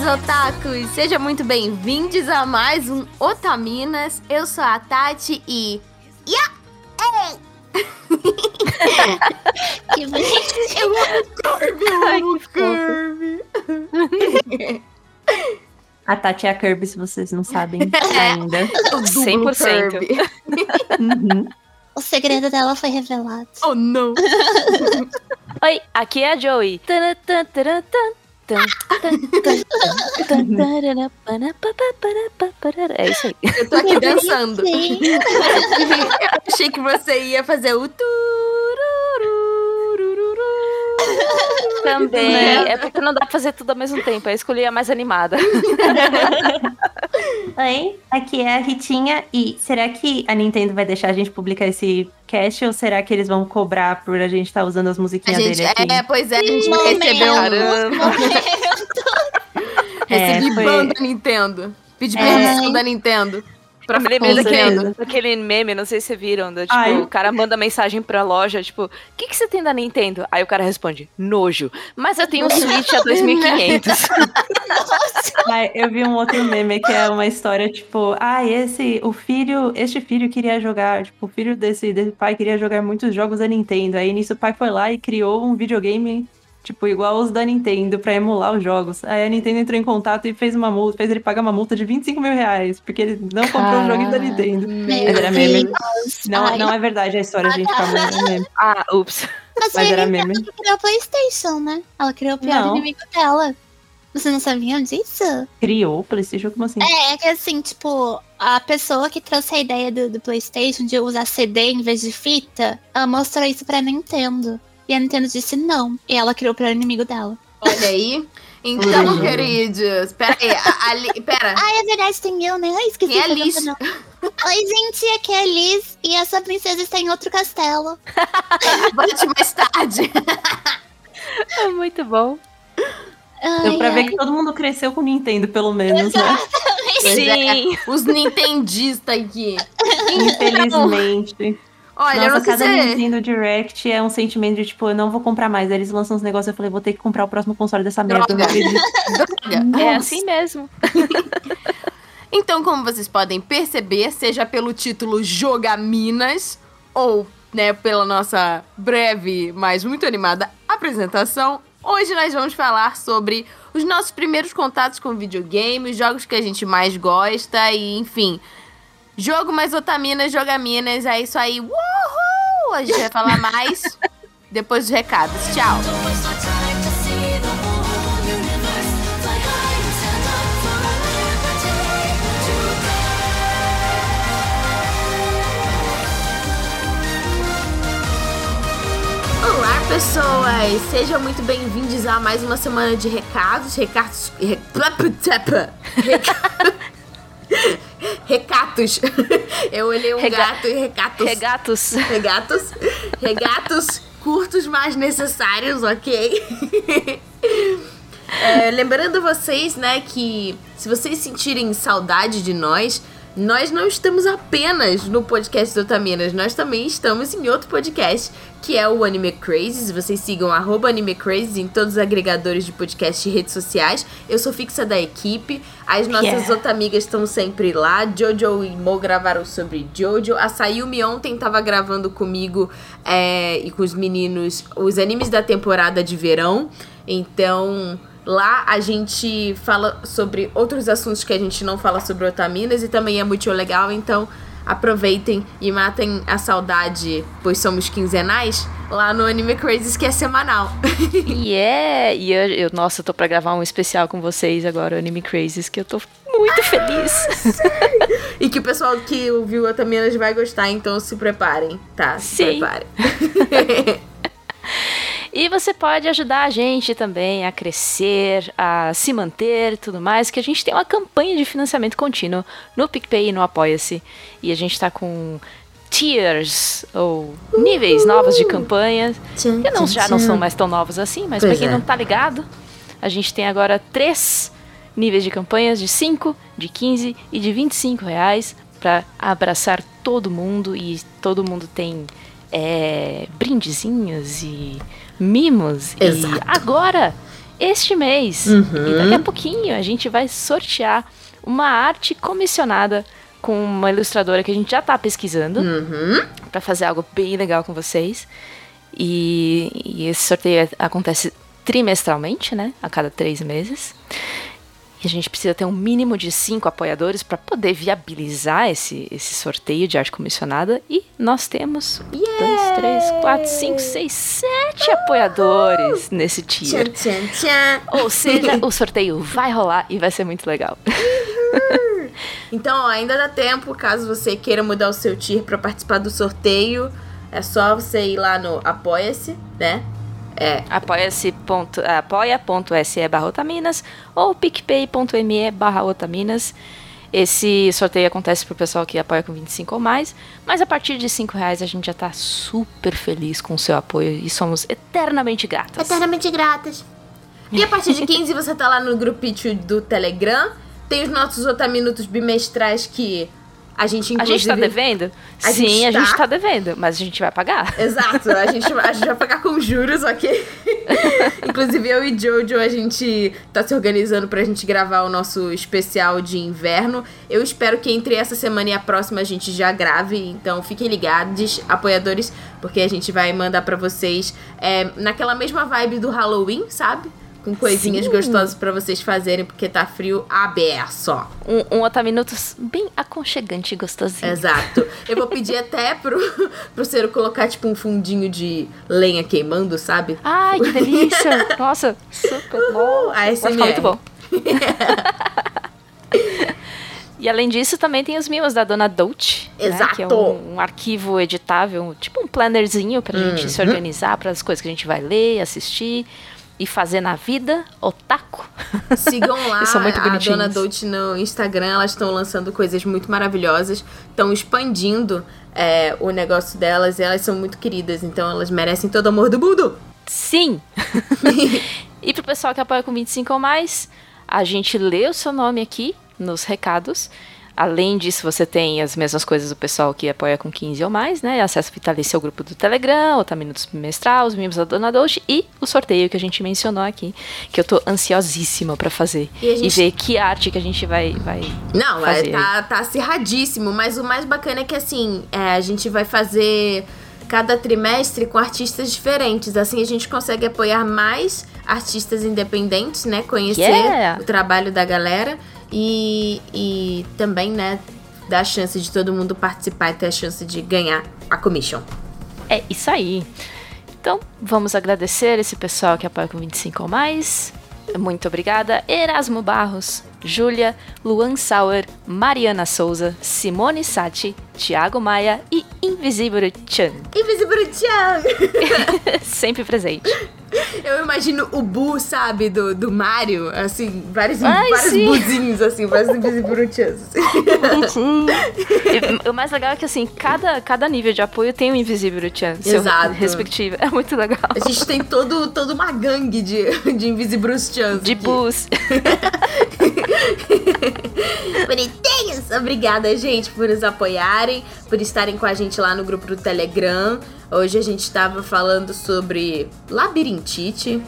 queridos otakus! Sejam muito bem-vindos a mais um Otaminas. Eu sou a Tati e. Yeah! Ei! que bonitinho. Eu amo Kirby, eu amo Kirby. A Tati é a Kirby, se vocês não sabem ainda. O duplo 100%. Kirby. Uhum. O segredo dela foi revelado. Oh, não! Oi, aqui é a Joey. Tan, tan, taran, tan, tan, É isso aí. Eu tô aqui dançando. Sim. Eu achei que você ia fazer o turururururu. Também. Né? É porque não dá pra fazer tudo ao mesmo tempo. Eu escolhi a mais animada. Oi, aqui é a Ritinha. E será que a Nintendo vai deixar a gente publicar esse cast ou será que eles vão cobrar por a gente estar usando as A musiquinhas gente, dele aqui? é, pois é, a gente Momento. recebeu um. Caramba. Recebi É, foi- ban da Nintendo. Pedi É. permissão da Nintendo. Pra Eu me lembrei daquele, daquele meme, não sei se vocês viram. do, tipo, Ai. o cara manda mensagem pra loja, tipo, o que, que você tem da Nintendo? Aí o cara responde, nojo. Mas eu tenho um Switch a 2500. Ai, eu vi um outro meme que é uma história tipo, ah, esse, o filho, este filho queria jogar, tipo, o filho desse, desse pai queria jogar muitos jogos da Nintendo. Aí nisso o pai foi lá e criou um videogame, tipo, igual os da Nintendo, pra emular os jogos. Aí a Nintendo entrou em contato e fez uma multa, fez ele pagar uma multa de 25 mil reais, porque ele não comprou o joguinho da Nintendo. Meu Mas era meme. Não, Ai. não é verdade a história, gente, calma, é meme. ah, ups. Mas, Mas era a Nintendo meme. que criou o Playstation, né? Ela criou o pior Não. inimigo dela. Vocês não sabiam disso? Criou o Playstation, como assim? É, é que assim, tipo, a pessoa que trouxe a ideia do, do PlayStation de usar CD em vez de fita, ela mostrou isso pra Nintendo. E a Nintendo disse não. E ela criou o pior inimigo dela. Olha aí. Então, Uhum. queridos, pera aí, a, a Li- pera. Ah, é verdade, tem eu, né? Ai, esqueci. Quem é a Liz? Oi, gente, aqui é a Liz e essa princesa está em outro castelo. Volte mais tarde. É muito bom. Deu Ai, pra ver ai. que todo mundo cresceu com Nintendo, pelo menos, né? Pois é, Sim. os nintendistas aqui. Infelizmente. Olha, eu Nossa, cada se... Nintendo Direct é um sentimento de tipo, eu não vou comprar mais. Aí eles lançam uns negócios, eu falei, vou ter que comprar o próximo console dessa merda. É assim mesmo. Então, como vocês podem perceber, seja pelo título Jogaminas ou, né, pela nossa breve, mas muito animada apresentação, hoje nós vamos falar sobre os nossos primeiros contatos com videogame, os jogos que a gente mais gosta e, enfim, jogo mais otaminas, jogaminas, é isso aí. A gente vai falar mais depois dos recados. Tchau! Olá, pessoas! Sejam muito bem-vindos a mais uma semana de recados. Recados. Re... Reca- Recatos. Eu olhei um Rega- gato e recatos. Regatos. Regatos. Regatos curtos, mas necessários, ok? É, lembrando vocês, né, que se vocês sentirem saudade de nós, nós não estamos apenas no podcast do Otaminas, nós também estamos em outro podcast, que é o Anime Crazy. Vocês sigam arroba Anime Crazy em todos os agregadores de podcast e redes sociais. Eu sou fixa da equipe. As nossas Yeah. otamigas estão sempre lá. Jojo e Mo gravaram sobre Jojo. A Sayumi ontem tava gravando comigo é, e com os meninos os animes da temporada de verão. Então, lá a gente fala sobre outros assuntos que a gente não fala sobre Otaminas e também é muito legal. Então, aproveitem e matem a saudade, pois somos quinzenais, lá no Anime Crazes, que é semanal. E é. E eu, eu- nossa, eu tô pra gravar um especial com vocês agora, Anime Crazes, que eu tô muito feliz. e que o pessoal que ouviu Otaminas vai gostar, então se preparem, tá? Se Sim. preparem. E você pode ajudar a gente também a crescer, a se manter e tudo mais, que a gente tem uma campanha de financiamento contínuo no PicPay e no Apoia-se. E a gente tá com tiers, ou níveis novos de campanha, que não, já não são mais tão novos assim, mas pra quem é. não tá ligado, a gente tem agora três níveis de campanhas de 5, de 15 e de 25 reais pra abraçar todo mundo e todo mundo tem é, brindezinhos e mimos. Exato. E agora, este mês. E daqui a pouquinho a gente vai sortear uma arte comissionada com uma ilustradora que a gente já tá pesquisando Uhum. para fazer algo bem legal com vocês. E, e esse sorteio acontece trimestralmente, né? A cada três meses. E a gente precisa ter um mínimo de cinco apoiadores para poder viabilizar esse, esse sorteio de arte comissionada. E nós temos um, dois, três, quatro, cinco, seis, sete apoiadores nesse Tchan, tier. tchan, tchan. Ou seja, o sorteio vai rolar e vai ser muito legal. Então, ó, ainda dá tempo, caso você queira mudar o seu tier pra participar do sorteio. É só você ir lá no Apoia-se, né? É, Apoia-se apoia.se barra otaminas ou picpay.me barra otaminas. Esse sorteio acontece pro pessoal que apoia com 25 ou mais, mas a partir de 5 reais a gente já tá super feliz com o seu apoio e somos eternamente gratas. eternamente gratas. E a partir de 15 você tá lá no grupinho do Telegram. Tem os nossos otaminutos bimestrais que a gente A inclusive... gente tá devendo? A Sim, gente a gente tá. tá devendo, mas a gente vai pagar. Exato, a gente, a gente vai pagar com juros, ok? Inclusive eu e Jojo, a gente tá se organizando pra gente gravar o nosso especial de inverno. Eu espero que entre essa semana e a próxima a gente já grave, então fiquem ligados, apoiadores, porque a gente vai mandar pra vocês é, naquela mesma vibe do Halloween, sabe? Com coisinhas Sim. gostosas pra vocês fazerem, porque tá frio aberto. Um, um Otaminutos bem aconchegante e gostosinho. Exato. Eu vou pedir até pro, pro Ciro colocar, tipo, um fundinho de lenha queimando, sabe? Ai, que delícia! Nossa, super bom. Vai ficar muito bom. E além disso, também tem os mimos da Dona Dolce. né, Exato. que é um, um arquivo editável, tipo um plannerzinho pra gente se organizar para as coisas que a gente vai ler, assistir e fazer na vida. Otaku. Sigam lá são muito a. Dona Dolce no Instagram, elas estão lançando coisas muito maravilhosas, estão expandindo é, o negócio delas e elas são muito queridas, então elas merecem todo o amor do mundo. Sim! e pro pessoal que apoia com 25 ou mais, a gente lê o seu nome aqui nos recados. Além disso, você tem as mesmas coisas do pessoal que apoia com 15 ou mais, né? Acesso vitalício ao grupo do Telegram, o Minutos Bimestral, os mimos da Dona Dolce e o sorteio que a gente mencionou aqui, que eu tô ansiosíssima pra fazer. E a E, gente- ver que arte que a gente vai, vai Não, é, fazer. tá, tá acirradíssimo, mas o mais bacana é que assim, é, a gente vai fazer cada trimestre com artistas diferentes. Assim a gente consegue apoiar mais artistas independentes, né? Conhecer Yeah! o trabalho da galera e, e também, né, dar a chance de todo mundo participar e ter a chance de ganhar a commission. É isso aí. Então, vamos agradecer esse pessoal que apoia com 25 ou mais. Muito obrigada. Erasmo Barros, Júlia, Luan Sauer, Mariana Souza, Simone Sati, Thiago Maia e Invisible Chan. Invisible Chan! Sempre presente. Eu imagino o Bu, sabe, do, do Mario, assim, vários, Ai, vários sim. buzinhos, assim, vários. Assim. E o mais legal é que, assim, cada, cada nível de apoio tem um Invisible Chan. Exato. Respectivo. É muito legal. A gente tem todo, toda uma gangue de, de Invisible Chans. De aqui. bus. Bonitinhos! Obrigada, gente, por nos apoiarem, por estarem com a gente lá no grupo do Telegram. Hoje a gente estava falando sobre labirintite.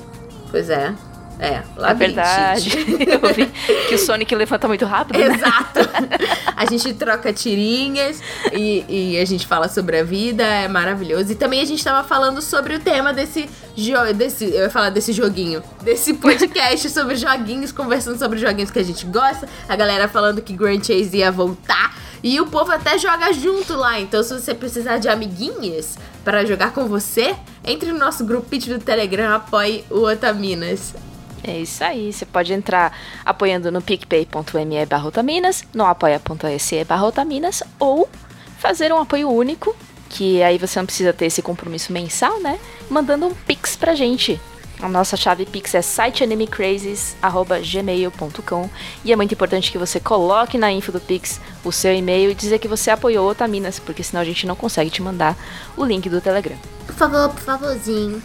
Pois é. É, É labirintite. verdade. Eu vi que o Sonic levanta muito rápido, né? Exato. A gente troca tirinhas e, e a gente fala sobre a vida, é maravilhoso. E também a gente tava falando sobre o tema desse jogo, desse, eu ia falar desse joguinho, desse podcast sobre joguinhos, conversando sobre joguinhos que a gente gosta. A galera falando que Grand Chase ia voltar. E o povo até joga junto lá. Então, se você precisar de amiguinhas para jogar com você, entre no nosso grupinho do Telegram, apoie o Otaminas. É isso aí, você pode entrar apoiando no picpay.me barra Otaminas, no apoia.se barra Otaminas, ou fazer um apoio único, que aí você não precisa ter esse compromisso mensal, né? Mandando um pix pra gente. A nossa chave pix é siteanimecrazes.gmail.com e é muito importante que você coloque na info do pix o seu e-mail e dizer que você apoiou Otaminas, porque senão a gente não consegue te mandar o link do Telegram. Por favor, por favorzinho.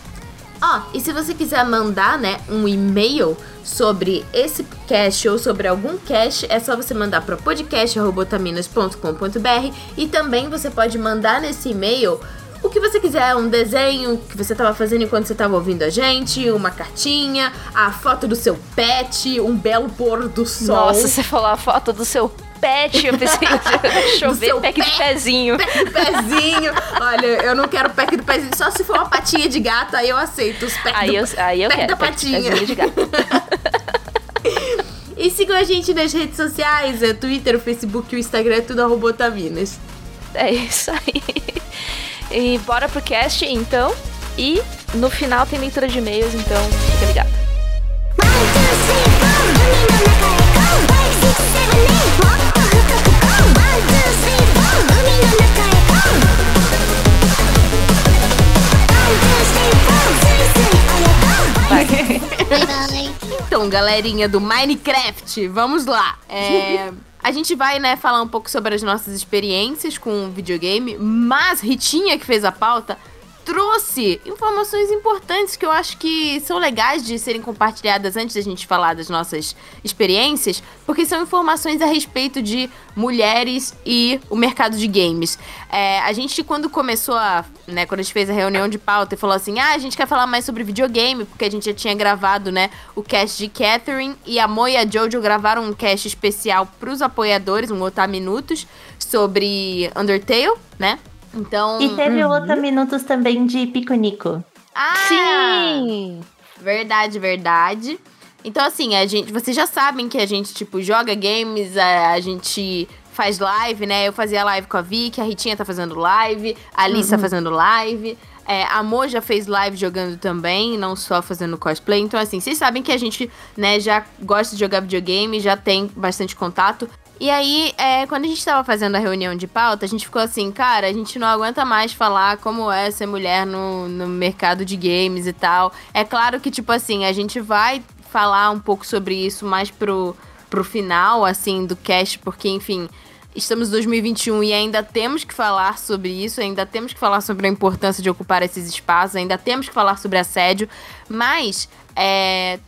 Ó, e se você quiser mandar, né, um e-mail sobre esse cast ou sobre algum cast, é só você mandar para podcast.otaminas.com.br e também você pode mandar nesse e-mail o que você quiser, um desenho que você tava fazendo enquanto você tava ouvindo a gente, uma cartinha, a foto do seu pet, um belo pôr do sol. Nossa, você falou a foto do seu pet, eu pensei, deixa eu Do ver, seu pack pé. pezinho. Pack do pezinho. Olha, eu não quero pack do pezinho, só se for uma patinha de gato, aí eu aceito os pack Aí do eu, aí eu pack quero. da pack patinha. pezinho de gato. E sigam a gente nas redes sociais, é Twitter, o Facebook, o Instagram, é tudo arroba Otaminas. É isso aí. E bora pro cast, então. E no final tem leitura de e-mails, então fica ligado. Então, galerinha do Minecraft, vamos lá. É, a gente vai, né, falar um pouco sobre as nossas experiências com videogame, mas Ritinha, que fez a pauta, trouxe informações importantes que eu acho que são legais de serem compartilhadas antes da gente falar das nossas experiências, porque são informações a respeito de mulheres e o mercado de games. É, a gente, quando começou a. Né, quando a gente fez a reunião de pauta e falou assim: ah, a gente quer falar mais sobre videogame, porque a gente já tinha gravado, né, o cast de Catherine e a Mo e a Jojo gravaram um cast especial pros apoiadores, um Otar Minutos, sobre Undertale, né? Então. E teve outra minutos também de Piconico. Ah! Sim! Verdade, verdade. Então, assim, a gente, vocês já sabem que a gente, tipo, joga games, a, a gente faz live, né? Eu fazia live com a Vicky, a Ritinha tá fazendo live, a Alice tá fazendo live. É, a Mo já fez live jogando também, não só fazendo cosplay. Então, assim, vocês sabem que a gente, né, já gosta de jogar videogame, já tem bastante contato. E aí, é, quando a gente tava fazendo a reunião de pauta, a gente ficou assim, cara, a gente não aguenta mais falar como é ser mulher no, no mercado de games e tal. É claro que, tipo assim, a gente vai falar um pouco sobre isso mais pro, pro final, assim, do cast, porque, enfim, estamos em 2021 e ainda temos que falar sobre isso, ainda temos que falar sobre a importância de ocupar esses espaços, ainda temos que falar sobre assédio, mas é,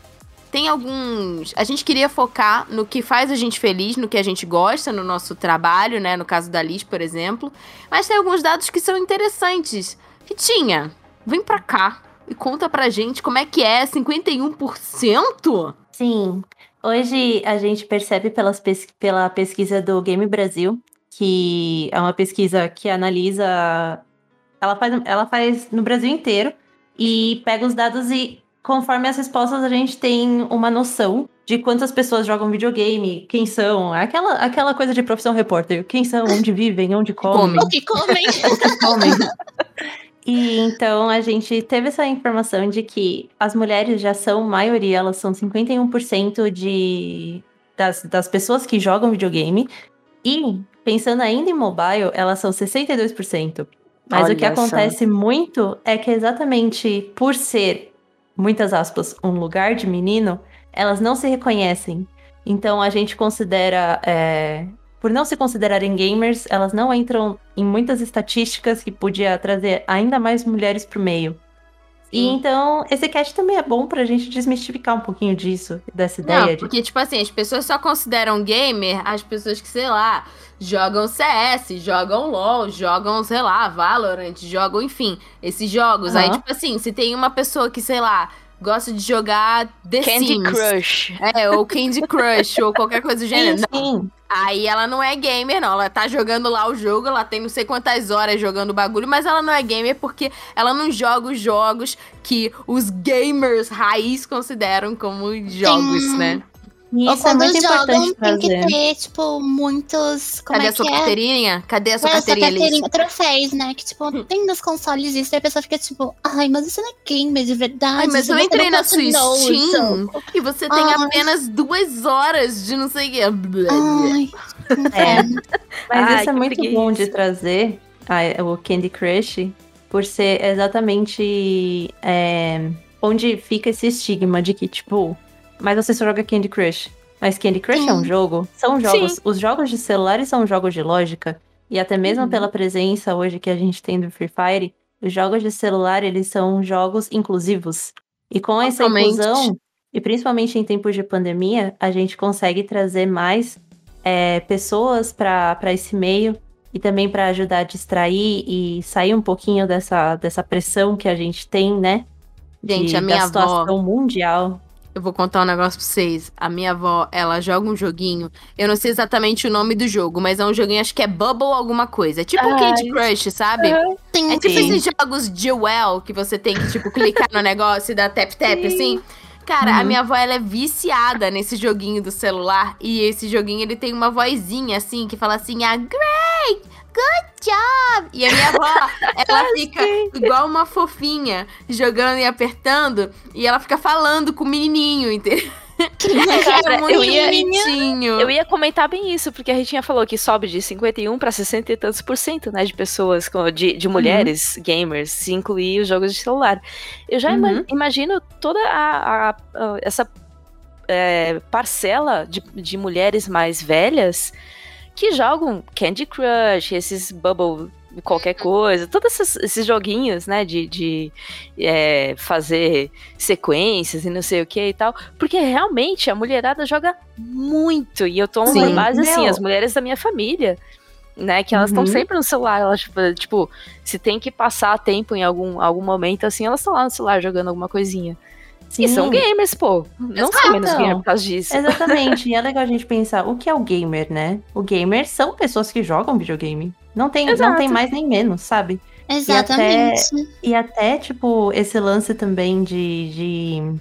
tem alguns. A gente queria focar no que faz a gente feliz, no que a gente gosta, no nosso trabalho, né? No caso da Liz, por exemplo. Mas tem alguns dados que são interessantes. Ritinha, vem pra cá e conta pra gente como é que é 51%? Sim. Hoje a gente percebe pelas pes- pela pesquisa do Game Brasil, que é uma pesquisa que analisa. Ela faz, ela faz no Brasil inteiro e pega os dados e, conforme as respostas, a gente tem uma noção de quantas pessoas jogam videogame, quem são, aquela, aquela coisa de profissão repórter, quem são, onde vivem, onde comem. O que comem? Homem. E então a gente teve essa informação de que as mulheres já são maioria, elas são 51% de, das, das pessoas que jogam videogame. E, pensando ainda em mobile, elas são 62%. Mas o que Olha acontece muito é que exatamente por ser, muitas aspas, um lugar de menino, elas não se reconhecem. Então a gente considera é, por não se considerarem gamers, elas não entram em muitas estatísticas que podia trazer ainda mais mulheres pro meio. E então, esse cast também é bom pra gente desmistificar um pouquinho disso, dessa ideia Não, de. porque, tipo assim, as pessoas só consideram gamer as pessoas que, sei lá, jogam CS, jogam LOL, jogam, sei lá, Valorant, jogam, enfim, esses jogos. Aí, Aham. tipo assim, se tem uma pessoa que, sei lá, gosta de jogar The Candy Sims. Crush. É, ou Candy Crush, ou qualquer coisa do gênero. Sim, sim. Aí ela não é gamer, não. Ela tá jogando lá o jogo, ela tem não sei quantas horas jogando o bagulho, mas ela não é gamer porque ela não joga os jogos que os gamers raiz consideram como jogos, Sim. né? E Ou isso é quando muito jogam, importante tem que ter, tipo, muitos. Como Cadê é a sua que é? carteirinha? Cadê a sua É, essa carteirinha, Liz? carteirinha, troféus, né? Que, tipo, tem nos consoles isso, e a pessoa fica tipo, ai, mas isso não é gamer de verdade. Ai, mas eu não entrei na sua Steam jogo." e você tem Ai. apenas duas horas de não sei o quê. Ai, inferno. Mas Ai, isso é muito preguiça. bom de trazer a- o Candy Crush, por ser exatamente é, onde fica esse estigma de que, tipo, mas você só joga Candy Crush. Mas Candy Crush é um Sim. jogo? São jogos. Os jogos de celulares são jogos de lógica. E até mesmo Uhum. pela presença hoje que a gente tem do Free Fire, os jogos de celular, eles são jogos inclusivos. E com essa inclusão, e principalmente em tempos de pandemia, a gente consegue trazer mais é, pessoas para esse meio e também para ajudar a distrair e sair um pouquinho dessa, dessa pressão que a gente tem, né? Gente, de, a minha da situação avó, mundial. Eu vou contar um negócio pra vocês. A minha avó, ela joga um joguinho. Eu não sei exatamente o nome do jogo, mas é um joguinho, acho que é Bubble alguma coisa. É tipo um Ai. Candy Crush, sabe? Sim, É tipo Sim. esses jogos de well que você tem que, tipo, clicar no negócio e dar tap-tap, assim. Cara, a Uhum. minha avó, ela é viciada nesse joguinho do celular. E esse joguinho, ele tem uma vozinha, assim, que fala assim, ah, great, good job. E a minha avó, ela fica igual uma fofinha, jogando e apertando. E ela fica falando com o menininho, entendeu? Cara, é eu ia- bonitinho. Eu ia comentar bem isso, porque a Ritinha falou que sobe de 51 para 60 e tantos por cento, né, de pessoas, de, de mulheres gamers, se incluir os jogos de celular. Eu já Uhum. imagino toda a, a- a- essa é, parcela de, de mulheres mais velhas que jogam Candy Crush, esses Bubble qualquer coisa, todos esses, esses joguinhos, né, de, de é, fazer sequências e não sei o que e tal, porque realmente a mulherada joga muito, e eu tomo Sim. base, assim, Meu. as mulheres da minha família, né, que elas estão Uhum. sempre no celular, elas, tipo, tipo, se tem que passar tempo em algum, algum momento, assim, elas estão lá no celular jogando alguma coisinha. E são gamers, pô. Não são menos Exato. gamer por causa disso. Exatamente. e é legal a gente pensar, o que é o gamer, né? O gamer são pessoas que jogam videogame. Não tem, não Exato. tem mais nem menos, sabe? Exatamente. E até, tipo, esse lance também de. de,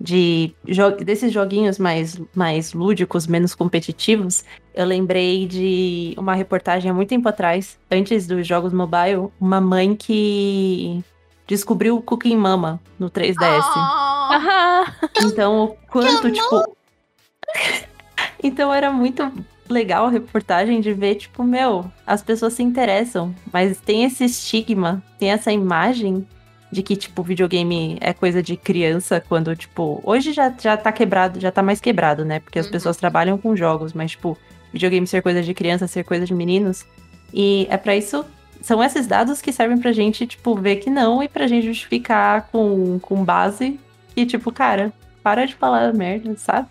de jo- desses joguinhos mais, mais lúdicos, menos competitivos, eu lembrei de uma reportagem há muito tempo atrás, antes dos jogos mobile, uma mãe que descobriu o Cooking Mama no 3DS. Oh, Aham. Então, o quanto, tipo. então era muito legal a reportagem de ver, tipo, meu, as pessoas se interessam, mas tem esse estigma, tem essa imagem de que, tipo, videogame é coisa de criança, quando, tipo, hoje já, já tá quebrado, já tá mais quebrado, né? Porque as Uhum. pessoas trabalham com jogos, mas, tipo, videogame ser coisa de criança, ser coisa de meninos. E é pra isso. São esses dados que servem pra gente, tipo, ver que não e pra gente justificar com, com base que, tipo, cara, para de falar merda, sabe?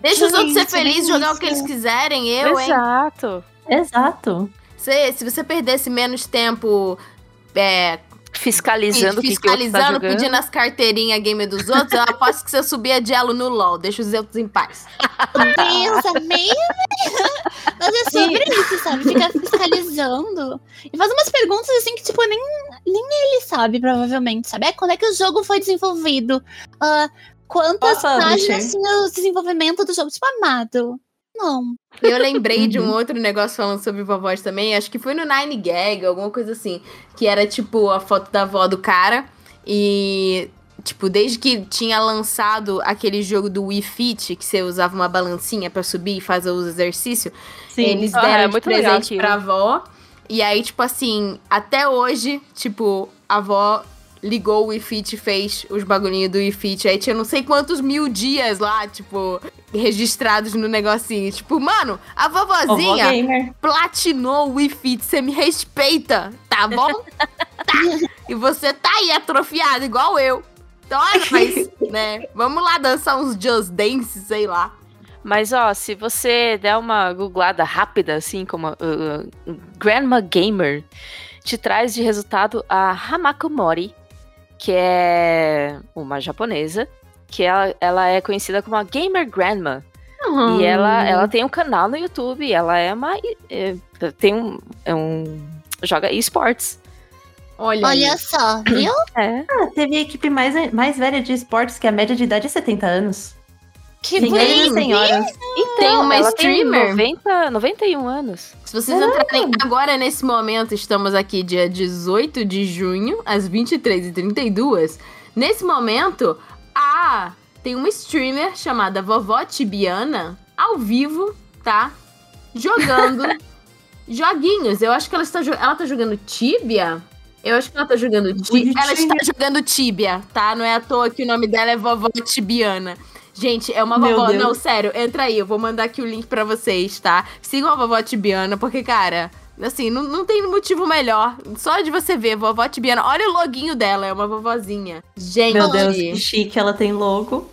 Deixa os outros ser felizes, jogar o isso. que eles quiserem, eu, hein? Exato. Exato. Se, se você perdesse menos tempo é, Fiscalizando o que, que o outro tá fiscalizando, jogando. pedindo as carteirinhas game dos outros, eu aposto que você subia de elo no LOL. Deixa os outros em paz. Deus, amei. Mas é sobre isso, sabe? Ficar fiscalizando. E faz umas perguntas assim que, tipo, nem, nem ele sabe, provavelmente, sabe? É, quando é que o jogo foi desenvolvido? Ah, quantas Opa, páginas tinha o desenvolvimento do jogo? Tipo, amado. Não. Eu lembrei de um Uhum. outro negócio falando sobre vovós também, acho que foi no Nine Gag, alguma coisa assim, que era tipo a foto da avó do cara e tipo, desde que tinha lançado aquele jogo do Wii Fit, que você usava uma balancinha pra subir e fazer os exercícios, eles Ah, deram é de muito legal presente aquilo. pra avó. E aí, tipo assim, até hoje, tipo, a avó ligou o Wii Fit e fez os bagulhinhos do Wii Fit. Aí tinha não sei quantos mil dias lá, tipo, registrados no negocinho. Tipo, mano, a vovozinha platinou o Wii Fit. Você me respeita, tá bom? tá. E você tá aí atrofiado, igual eu. Então, olha, mas, né? Vamos lá dançar uns Just Dance, sei lá. Mas ó, se você der uma googlada rápida, assim, como uh, uh, Grandma Gamer, te traz de resultado a Hamako Mori, que é uma japonesa, que ela, ela é conhecida como a Gamer Grandma. E ela, ela tem um canal no YouTube, ela é uma. é, tem um. é um joga esportes. Olha. Olha só, viu? É. Ah, teve a equipe mais, mais velha de esportes, que a média de idade é 70 anos. Que Senhores e senhoras. Então, Tem uma ela streamer. tem 90, 91 anos. Se vocês entrarem agora nesse momento, estamos aqui dia 18 de junho, às 23h32. Nesse momento, a tem uma streamer chamada Vovó Tibiana, ao vivo, tá? Jogando joguinhos. Eu acho que ela está, ela tá jogando Tibia. Eu acho que ela tá jogando Tibia. Ela está jogando Tibia, tá? Não é à toa que o nome dela é Vovó Tibiana. Gente, é uma vovó. Não, sério, entra aí. Eu vou mandar aqui o link pra vocês, tá? Sigam a vovó Tibiana, porque, cara, assim, não, não tem motivo melhor. Só de você ver, vovó Tibiana. Olha o loginho dela, é uma vovozinha. Gente, Meu Deus, que chique, ela tem logo.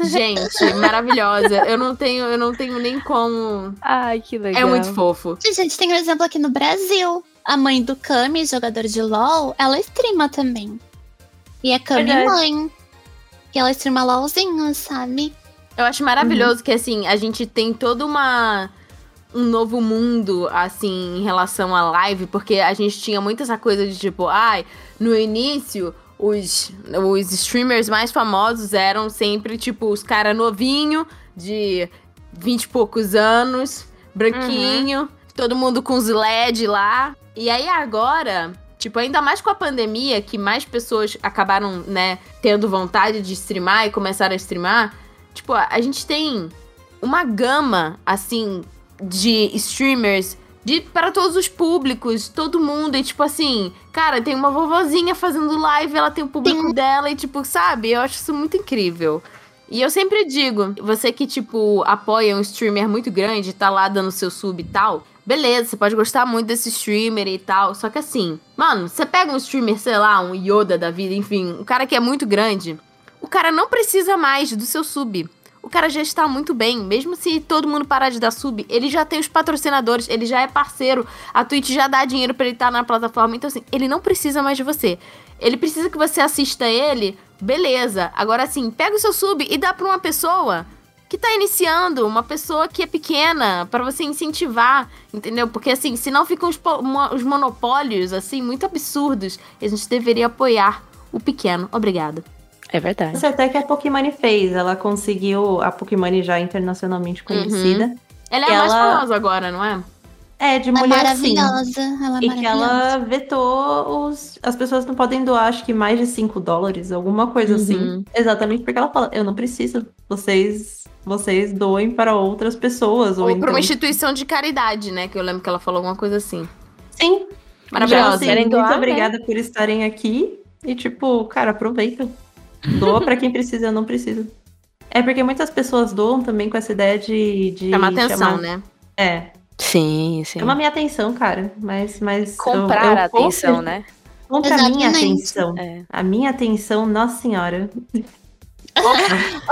Gente, maravilhosa. Eu não tenho, eu não tenho nem como. Ai, que legal. É muito fofo. Gente, a gente tem um exemplo aqui no Brasil. A mãe do Kami, jogador de LOL, ela streama também. E é Kami Verdade. mãe. E ela streama LOLzinho, sabe? Eu acho maravilhoso que, assim, a gente tem toda uma. Um novo mundo, assim, em relação à live, porque a gente tinha muito essa coisa de tipo, ai, no início, os, os streamers mais famosos eram sempre, tipo, os cara novinho, de 20 e poucos anos, branquinho, todo mundo com os LED lá. E aí agora, tipo, ainda mais com a pandemia, que mais pessoas acabaram, né, tendo vontade de streamar e começaram a streamar. Tipo, a gente tem uma gama, assim, de streamers de para todos os públicos, todo mundo. E, tipo assim, cara, tem uma vovozinha fazendo live, ela tem o público Sim. dela, e, tipo, sabe? Eu acho isso muito incrível. E eu sempre digo, você que, tipo, apoia um streamer muito grande, tá lá dando seu sub e tal, beleza, você pode gostar muito desse streamer e tal. Só que assim, mano, você pega um streamer, sei lá, um Yoda da vida, enfim, um cara que é muito grande, o cara não precisa mais do seu sub. O cara já está muito bem, mesmo se todo mundo parar de dar sub, ele já tem os patrocinadores, ele já é parceiro, a Twitch já dá dinheiro pra ele estar na plataforma, então assim, ele não precisa mais de você. Ele precisa que você assista ele, beleza. Agora assim, pega o seu sub e dá pra uma pessoa que tá iniciando, uma pessoa que é pequena, pra você incentivar, entendeu? Porque assim, senão ficam os, os monopólios, assim, muito absurdos. E a gente deveria apoiar o pequeno. Obrigada. É verdade. Isso até que a Pokémon fez. Ela conseguiu. A Pokémon já internacionalmente conhecida. Ela é a mais Ela- famosa agora, não é? É, de Ela é mulher sim. maravilhosa. Ela é E que maravilhosa. ela vetou os. As pessoas não podem doar, acho que mais de 5 dólares, alguma coisa Uhum. assim. Exatamente porque ela fala: eu não preciso. Vocês. Vocês doem para outras pessoas. Ou, Ou então. pra uma instituição de caridade, né? Que eu lembro que ela falou alguma coisa assim. Sim. Maravilhosa. Então, assim, Querem muito doar, né? obrigada por estarem aqui. E, tipo, cara, aproveita. Doa pra quem precisa, eu não preciso. É porque muitas pessoas doam também com essa ideia de. de Chama atenção, chamar- né? É. Sim, sim. Chama minha atenção, cara. Mas. mas Comprar eu, eu a atenção, né? Compra a minha atenção. É. A minha atenção, nossa senhora.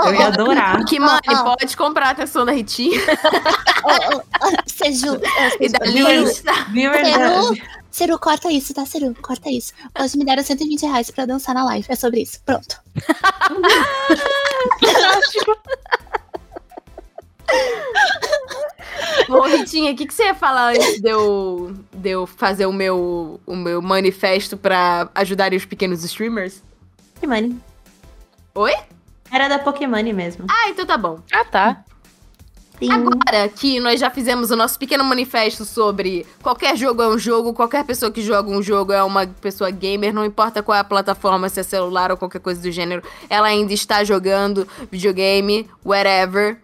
eu ia adorar. Que, mãe, ó. pode comprar a atenção da Ritinha ô, Seju, e da verdade? Seru, corta isso, tá, Seru? Corta isso. Hoje me deram 120 reais pra dançar na live. É sobre isso. Pronto. Ô, Ritinha, o que, que você ia falar antes de eu, de eu fazer o meu, o meu manifesto pra ajudar os pequenos streamers? Pokémon. Oi? Era da Pokémon mesmo. Ah, então tá bom. Ah, tá. Sim. Agora que nós já fizemos o nosso pequeno manifesto sobre qualquer jogo é um jogo, qualquer pessoa que joga um jogo é uma pessoa gamer, não importa qual é a plataforma, se é celular ou qualquer coisa do gênero, ela ainda está jogando videogame, whatever.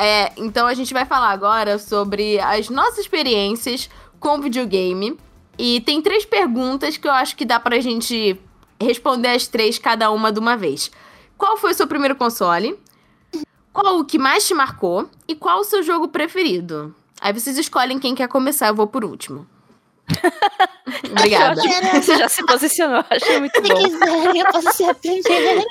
É, então a gente vai falar agora sobre as nossas experiências com videogame. E tem três perguntas que eu acho que dá pra gente responder as três, cada uma de uma vez. Qual foi o seu primeiro console? Qual o que mais te marcou? E qual o seu jogo preferido? Aí vocês escolhem quem quer começar, eu vou por último. Obrigada. Você já se posicionou, achei muito Se bom. quiserem, eu posso ser a primeira.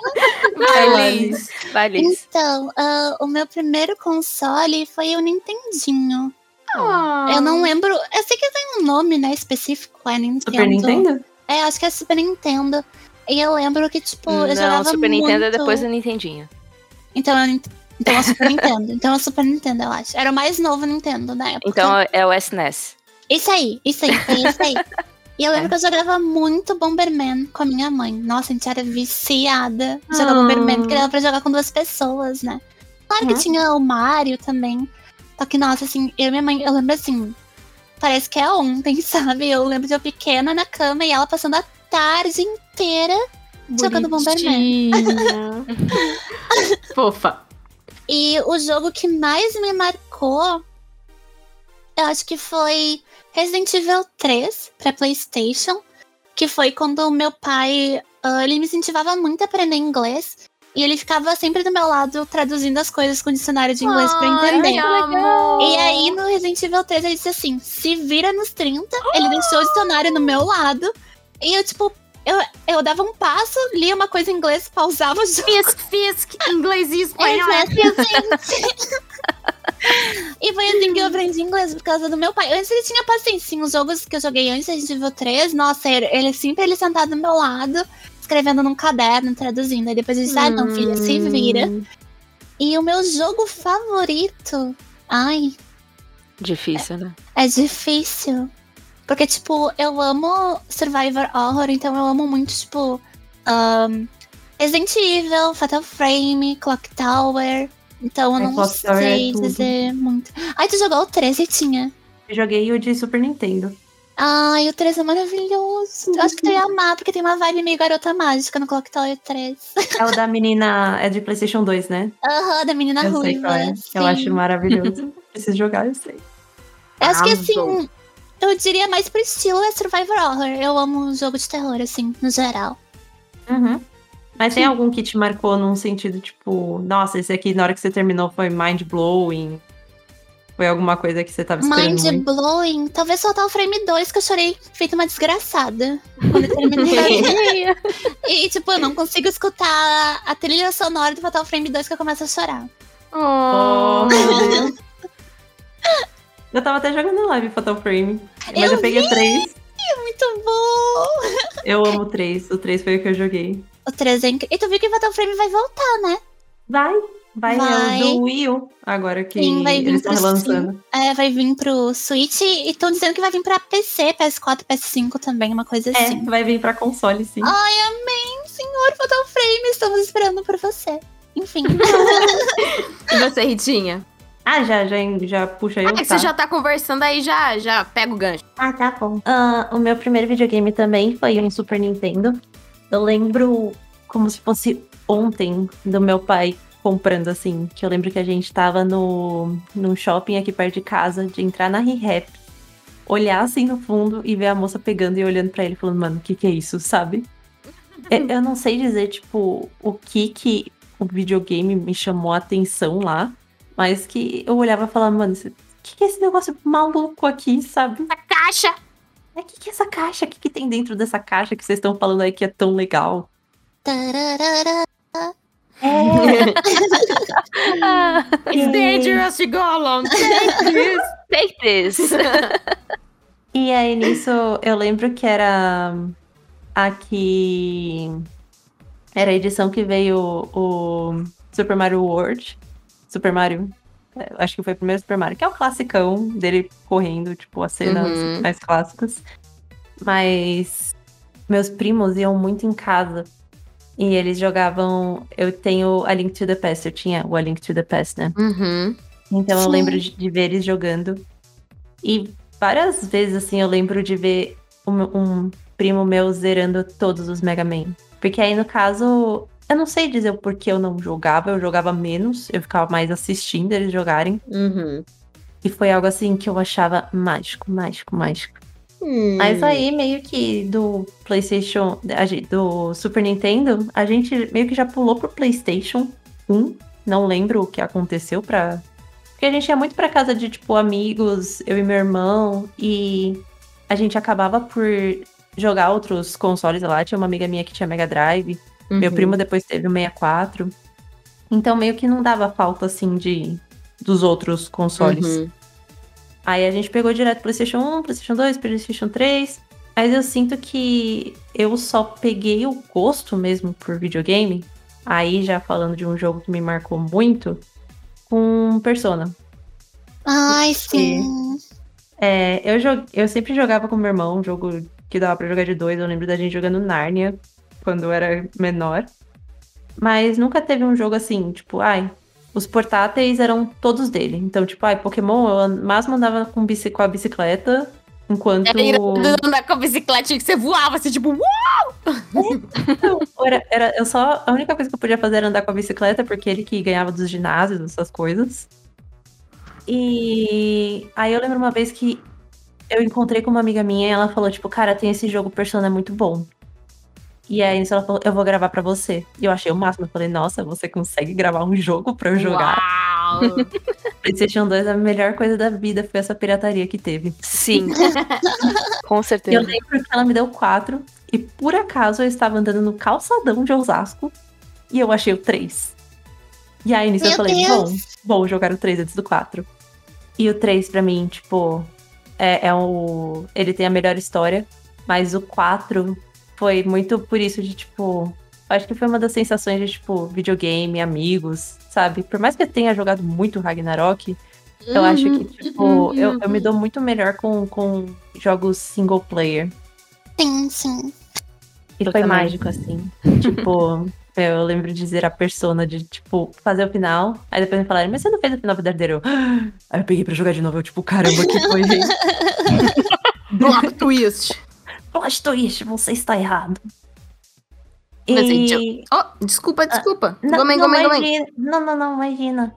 Vai, Liz. Vai, Liz. Então, ah, o meu primeiro console foi o Nintendinho. Ah. Eu não lembro. Eu sei que tem um nome, né, específico. É Nintendo. Super Nintendo? É, acho que é Super Nintendo. E eu lembro que, tipo, eu Não, jogava Super Nintendo é muito... depois do Nintendinho. Então, eu... então é o Super Nintendo. Então é o Super Nintendo, eu acho. Era o mais novo Nintendo na época. Então é o SNES. Isso aí, isso aí, foi isso aí. E eu lembro que eu jogava muito Bomberman com a minha mãe. Nossa, a gente era viciada em jogar Ah. Bomberman, porque dava pra jogar com duas pessoas, né? Claro que Uhum. tinha o Mario também. Só que, nossa, assim, eu e minha mãe, eu lembro assim, parece que é ontem, sabe? Eu lembro de eu pequena na cama e ela passando a tarde inteira jogando Bomberman. Bonitinha. Fofa. E o jogo que mais me marcou, eu acho que foi Resident Evil 3 pra PlayStation, que foi quando o meu pai, ah, ele me incentivava muito a aprender inglês. E ele ficava sempre do meu lado traduzindo as coisas com dicionário de inglês pra eu Ai, entender. E aí, no Resident Evil 3, ele disse assim: se vira nos 30. Ele deixou o dicionário no meu lado. E eu, tipo, eu, eu dava um passo, lia uma coisa em inglês, pausava o jogo. Fisk, Fisk, inglês e espanhol. Exatamente. e foi assim que eu aprendi inglês por causa do meu pai. Antes ele tinha paciência. Sim, os jogos que eu joguei antes de nível 3, nossa, ele, ele sempre ele sentado do meu lado, escrevendo num caderno, traduzindo. Aí depois ele disse, ah, não, filha, se vira. E o meu jogo favorito. Ai, Difícil, né? é difícil. Porque, tipo, eu amo Survivor Horror, então eu amo muito, tipo. Um, Resident Evil, Fatal Frame, Clock Tower. Então eu É, não Tower é sei tudo. dizer muito. Ai, tu jogou o 13, tinha. Eu joguei o de Super Nintendo. Ai, o 3 é maravilhoso. Eu acho que tu ia amar, porque tem uma vibe meio garota mágica no Clock Tower 3. É o da menina. É de PlayStation 2, né? Aham, da menina eu ruiva. sei qual é. Eu acho maravilhoso. Preciso jogar, eu sei. Eu acho que assim, eu diria mais pro estilo é Survivor Horror. Eu amo jogo de terror, assim, no geral. Uhum. Mas tem algum que te marcou num sentido, tipo, nossa, esse aqui na hora que você terminou foi mind blowing? Foi alguma coisa que você tava esperando Mind muito? blowing. Talvez soltar o frame 2, que eu chorei feito uma desgraçada. Quando eu terminei. e, tipo, eu não consigo escutar a trilha sonora do Fatal Frame 2 que eu começo a chorar. Oh. Eu tava até jogando live Fatal Frame. Mas eu, Eu peguei vi! três. É muito bom! Eu amo três. O três foi o que eu joguei. O 3 é incrível. E tu viu que o Fatal Frame vai voltar, né? Vai, vai, Vai. é o do Wii U, agora que Sim, eles estão relançando. É, vai vir pro Switch e estão dizendo que vai vir pra PC, PS4, PS5 também, uma coisa É, assim. vai vir pra console, sim. Ai, amém, senhor Fatal Frame, estamos esperando por você. Enfim. E você, Ritinha? Ah, já, já, já puxa eu, Ah, que tá? você já tá conversando aí, já, já pega o gancho. Ah, tá bom. Ah, o meu primeiro videogame também foi um Super Nintendo. Eu lembro como se fosse ontem do meu pai comprando, assim. Que eu lembro que a gente tava no, num shopping aqui perto de casa, de entrar na ReHap, olhar assim no fundo e ver a moça pegando e olhando pra ele, falando, mano, o que que é isso, sabe? Eu, eu não sei dizer, tipo, o que que o videogame me chamou a atenção lá, mas que eu olhava e falava, mano, o que, que é esse negócio maluco aqui, sabe? A caixa! O que, que é essa caixa? O que, que tem dentro dessa caixa que vocês estão falando aí que é tão legal? Tararara. É, Ah, It's dangerous to go alone. Take this. take this. e aí nisso eu lembro que era aqui. Era a edição que veio o Super Mario World. Super Mario. É, Acho que foi o primeiro Super Mario, que é o classicão dele correndo, tipo, as cenas Uhum. mais clássicas. Mas meus primos iam muito em casa. E eles jogavam. Eu tenho a Link to the Past, eu tinha o A Link to the Past, né? Uhum. Então eu Sim. lembro de, de ver eles jogando. E várias vezes, assim, eu lembro de ver um, um primo meu zerando todos os Mega Man. Porque aí, no caso, eu não sei dizer o porquê eu não jogava, eu jogava menos, eu ficava mais assistindo eles jogarem. Uhum. E foi algo assim que eu achava mágico, mágico, mágico. Hum. Mas aí, meio que do PlayStation, do Super Nintendo, a gente meio que já pulou pro PlayStation 1. Não lembro o que aconteceu pra. Porque a gente ia muito pra casa de, tipo, amigos, eu e meu irmão, e a gente acabava por jogar outros consoles lá. Tinha uma amiga minha que tinha Mega Drive, meu Uhum. primo depois teve o 64. Então, meio que não dava falta, assim, de dos outros consoles. Uhum. Aí a gente pegou direto PlayStation 1, PlayStation 2, PlayStation 3. Mas eu sinto que eu só peguei o gosto mesmo por videogame. Aí já falando de um jogo que me marcou muito, com Persona. Ai, sim. É, eu, eu sempre jogava com meu irmão, um jogo que dava pra jogar de dois. Eu lembro da gente jogando Narnia quando eu era menor. Mas nunca teve um jogo assim, tipo, ai, os portáteis eram todos dele. Então, tipo, ai, Pokémon, eu máximo andava com, com a bicicleta, enquanto. Andar com a bicicleta que você voava, assim, tipo, Era, era, eu só. A única coisa que eu podia fazer era andar com a bicicleta, porque ele que ganhava dos ginásios, essas coisas. E aí eu lembro uma vez que eu encontrei com uma amiga minha e ela falou, tipo, cara, tem esse jogo Persona é muito bom. E aí nisso ela falou, eu vou gravar pra você. E eu achei o máximo. Eu falei, nossa, você consegue gravar um jogo pra eu jogar? Uau! PlayStation 2, a melhor coisa da vida foi essa pirataria que teve. Sim. Com E eu certeza. lembro que ela me deu quatro. E por acaso eu estava andando no calçadão de Osasco e eu achei o 3. E aí nisso eu falei, Deus. bom, vou jogar o 3 antes do 4. E o 3 pra mim, tipo, é, é o. Ele tem a melhor história, mas o 4 foi muito por isso de, tipo. Acho que foi uma das sensações de, tipo, videogame, amigos, sabe? Por mais que eu tenha jogado muito Ragnarok, eu acho que, tipo, uhum, eu, eu me dou muito melhor com, com jogos single player. Sim, sim. E Eu foi também. mágico, assim. tipo, eu lembro de dizer a persona de, tipo, fazer o final. Aí depois me falaram, mas você não fez o final verdadeiro? Eu. Aí eu peguei pra jogar de novo. Eu, tipo, caramba, que foi, gente? Plot twist. Plot twist, você está errado. E... Oh, desculpa, desculpa. Não, Gomen, não, gomen, gomen. imagina. Não, não, não, imagina.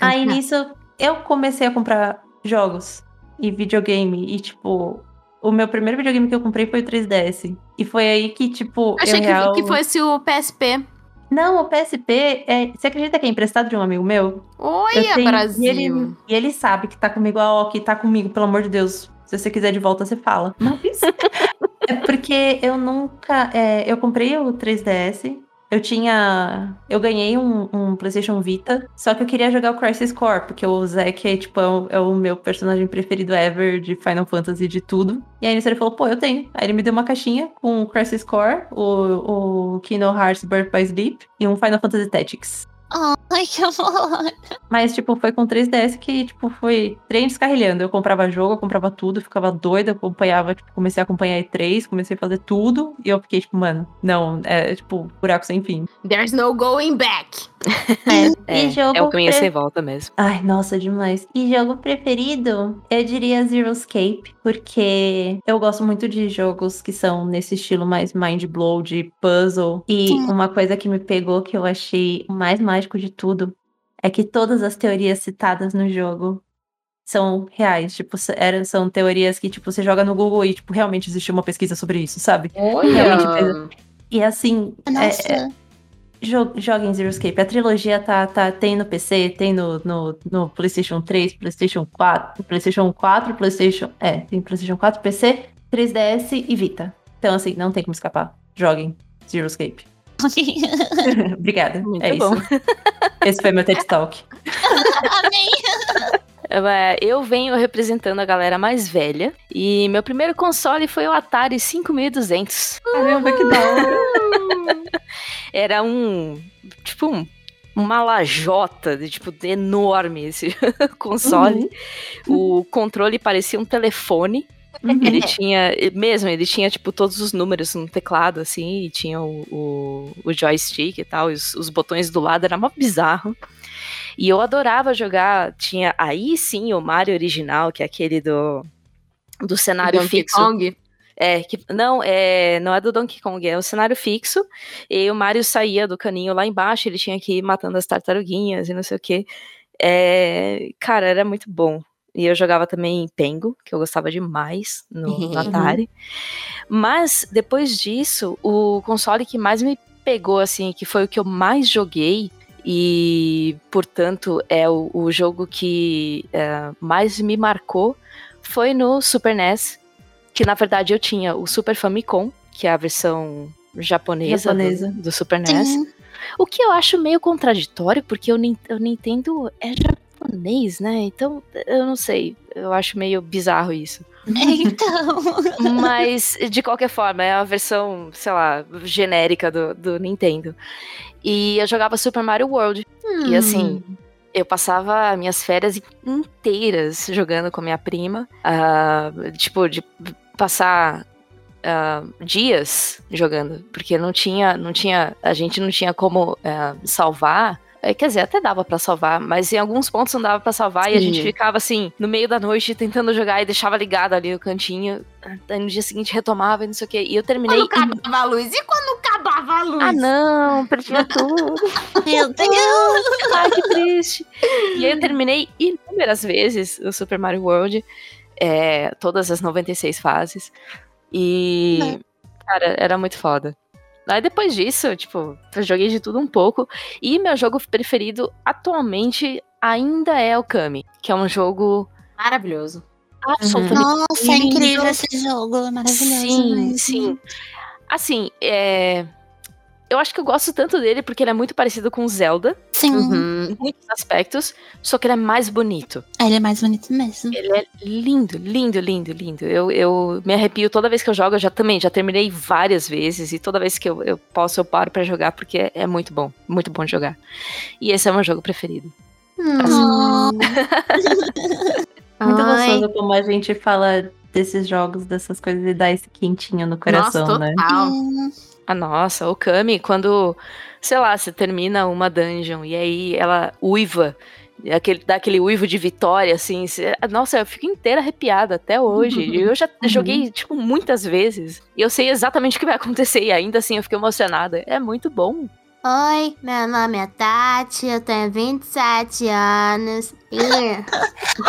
Aí nisso, eu comecei a comprar jogos e videogame. E, tipo, o meu primeiro videogame que eu comprei foi o 3DS. E foi aí que, tipo, Achei eu que, real... que fosse o PSP. Não, o PSP, é... você acredita que é emprestado de um amigo meu? Olha, Eu tenho- Brasil. E ele, e ele sabe que tá comigo, ó, que tá comigo, pelo amor de Deus. Se você quiser de volta, você fala. Mas é porque eu nunca. é, eu comprei o 3DS. Eu tinha. Eu ganhei um, um PlayStation Vita. Só que eu queria jogar o Crisis Core, porque o Zack é, tipo, é o, é o meu personagem preferido ever de Final Fantasy de tudo. E aí ele falou, pô, eu tenho. Aí ele me deu uma caixinha com o Crisis Core, o, o Kingdom Hearts Birth by Sleep e um Final Fantasy Tactics. Ai, que amor. Mas, tipo, foi com 3DS que, tipo, foi trem descarrilhando. Eu comprava jogo, eu comprava tudo, ficava doida, acompanhava, tipo, comecei a acompanhar E3, comecei a fazer tudo. E eu fiquei, tipo, mano, não, é, tipo, buraco sem fim. There's no going back. É, jogo é o caminho pre- sem volta mesmo. Ai, nossa, demais. E jogo preferido? Eu diria Zero Escape, porque eu gosto muito de jogos que são nesse estilo mais mind blow, de puzzle. E Sim. uma coisa que me pegou, que eu achei o mais mágico de tudo, é que todas as teorias citadas no jogo são reais. Tipo, eram, são teorias que, tipo, você joga no Google e, tipo, realmente existiu uma pesquisa sobre isso, sabe? Realmente Olha. E assim, é- Nossa. Jo joguem Zero Escape. A trilogia tá, tá, tem no PC, tem no, no, no PlayStation 3, PlayStation 4, PlayStation 4, PlayStation. É, tem PlayStation 4, PC, 3DS e Vita. Então, assim, não tem como escapar. Joguem Zero Escape. Obrigada. Muito é bom. isso. Esse foi meu TED Talk. Amei. É, Eu venho representando a galera mais velha. E meu primeiro console foi o Atari 5200. Caramba, que da hora. Era um. Tipo um. Uma lajota, de, tipo, enorme esse console. O controle parecia um telefone. Uhum. Ele tinha, mesmo, ele tinha, tipo, todos os números no teclado, assim, e tinha o, o, o joystick e tal, e os, os botões do lado, era mó bizarro. E eu adorava jogar, tinha aí sim o Mario original, que é aquele do, do cenário Donkey fixo. Kong. É, que, não, é, não é do Donkey Kong, é o cenário fixo. E o Mario saía do caninho lá embaixo, ele tinha que ir matando as tartaruguinhas e não sei o que. cara, era muito bom. E eu jogava também Pengo, que eu gostava demais no, no Atari. Mas depois disso, o console que mais me pegou, assim, que foi o que eu mais joguei, e portanto é o, o jogo que é, mais me marcou, foi no Super NES que na verdade eu tinha o Super Famicom, que é a versão japonesa, Japonesa. Do, do Super NES. Sim. O que eu acho meio contraditório, porque o, o Nintendo é japonês, né? Então, eu não sei. Eu acho meio bizarro isso. Então. Mas, de qualquer forma, é a versão, sei lá, genérica do, do Nintendo. E eu jogava Super Mario World. E assim, eu passava minhas férias inteiras jogando com a minha prima. ah, tipo, de passar ah, dias jogando. Porque não tinha, não tinha. A gente não tinha como ah, salvar. É, Quer dizer, até dava pra salvar, mas em alguns pontos não dava pra salvar e a Sim. gente ficava assim, no meio da noite tentando jogar e deixava ligado ali no cantinho. Aí no dia seguinte retomava e não sei o que. E eu terminei. Quando acabava a luz. E quando acabava a luz? Ah, não, perdia tudo. Meu Deus. Ai, que triste. E aí eu terminei inúmeras vezes o Super Mario World, é, todas as 96 fases. E, cara, era muito foda. Aí depois disso, tipo, eu joguei de tudo um pouco. E meu jogo preferido atualmente ainda é o Kami, que é um jogo Maravilhoso. absolutamente Nossa, é incrível esse jogo. é Maravilhoso. Sim, mesmo. sim. Assim, é. Eu acho que eu gosto tanto dele porque ele é muito parecido com Zelda, Sim. Uhum. em muitos aspectos, só que ele é mais bonito. Ele é mais bonito mesmo. Ele é lindo, lindo, lindo, lindo. Eu, eu me arrepio toda vez que eu jogo, eu já também, já terminei várias vezes, e toda vez que eu, eu posso, eu paro pra jogar, porque é, é muito bom, muito bom de jogar. E esse é o meu jogo preferido. Oh. Muito Ai, gostoso como a gente fala desses jogos, dessas coisas e dá esse quentinho no coração, Nossa, né? total. Hum, Ah, nossa, o Kami, quando, sei lá, você termina uma dungeon e aí ela uiva, aquele, dá aquele uivo de vitória, assim, você- nossa, eu fico inteira arrepiada até hoje. E Eu já joguei, tipo, muitas vezes. E eu sei exatamente o que vai acontecer, e ainda assim eu fico emocionada. É muito bom. Oi, meu nome é Tati, eu tenho 27 anos. E.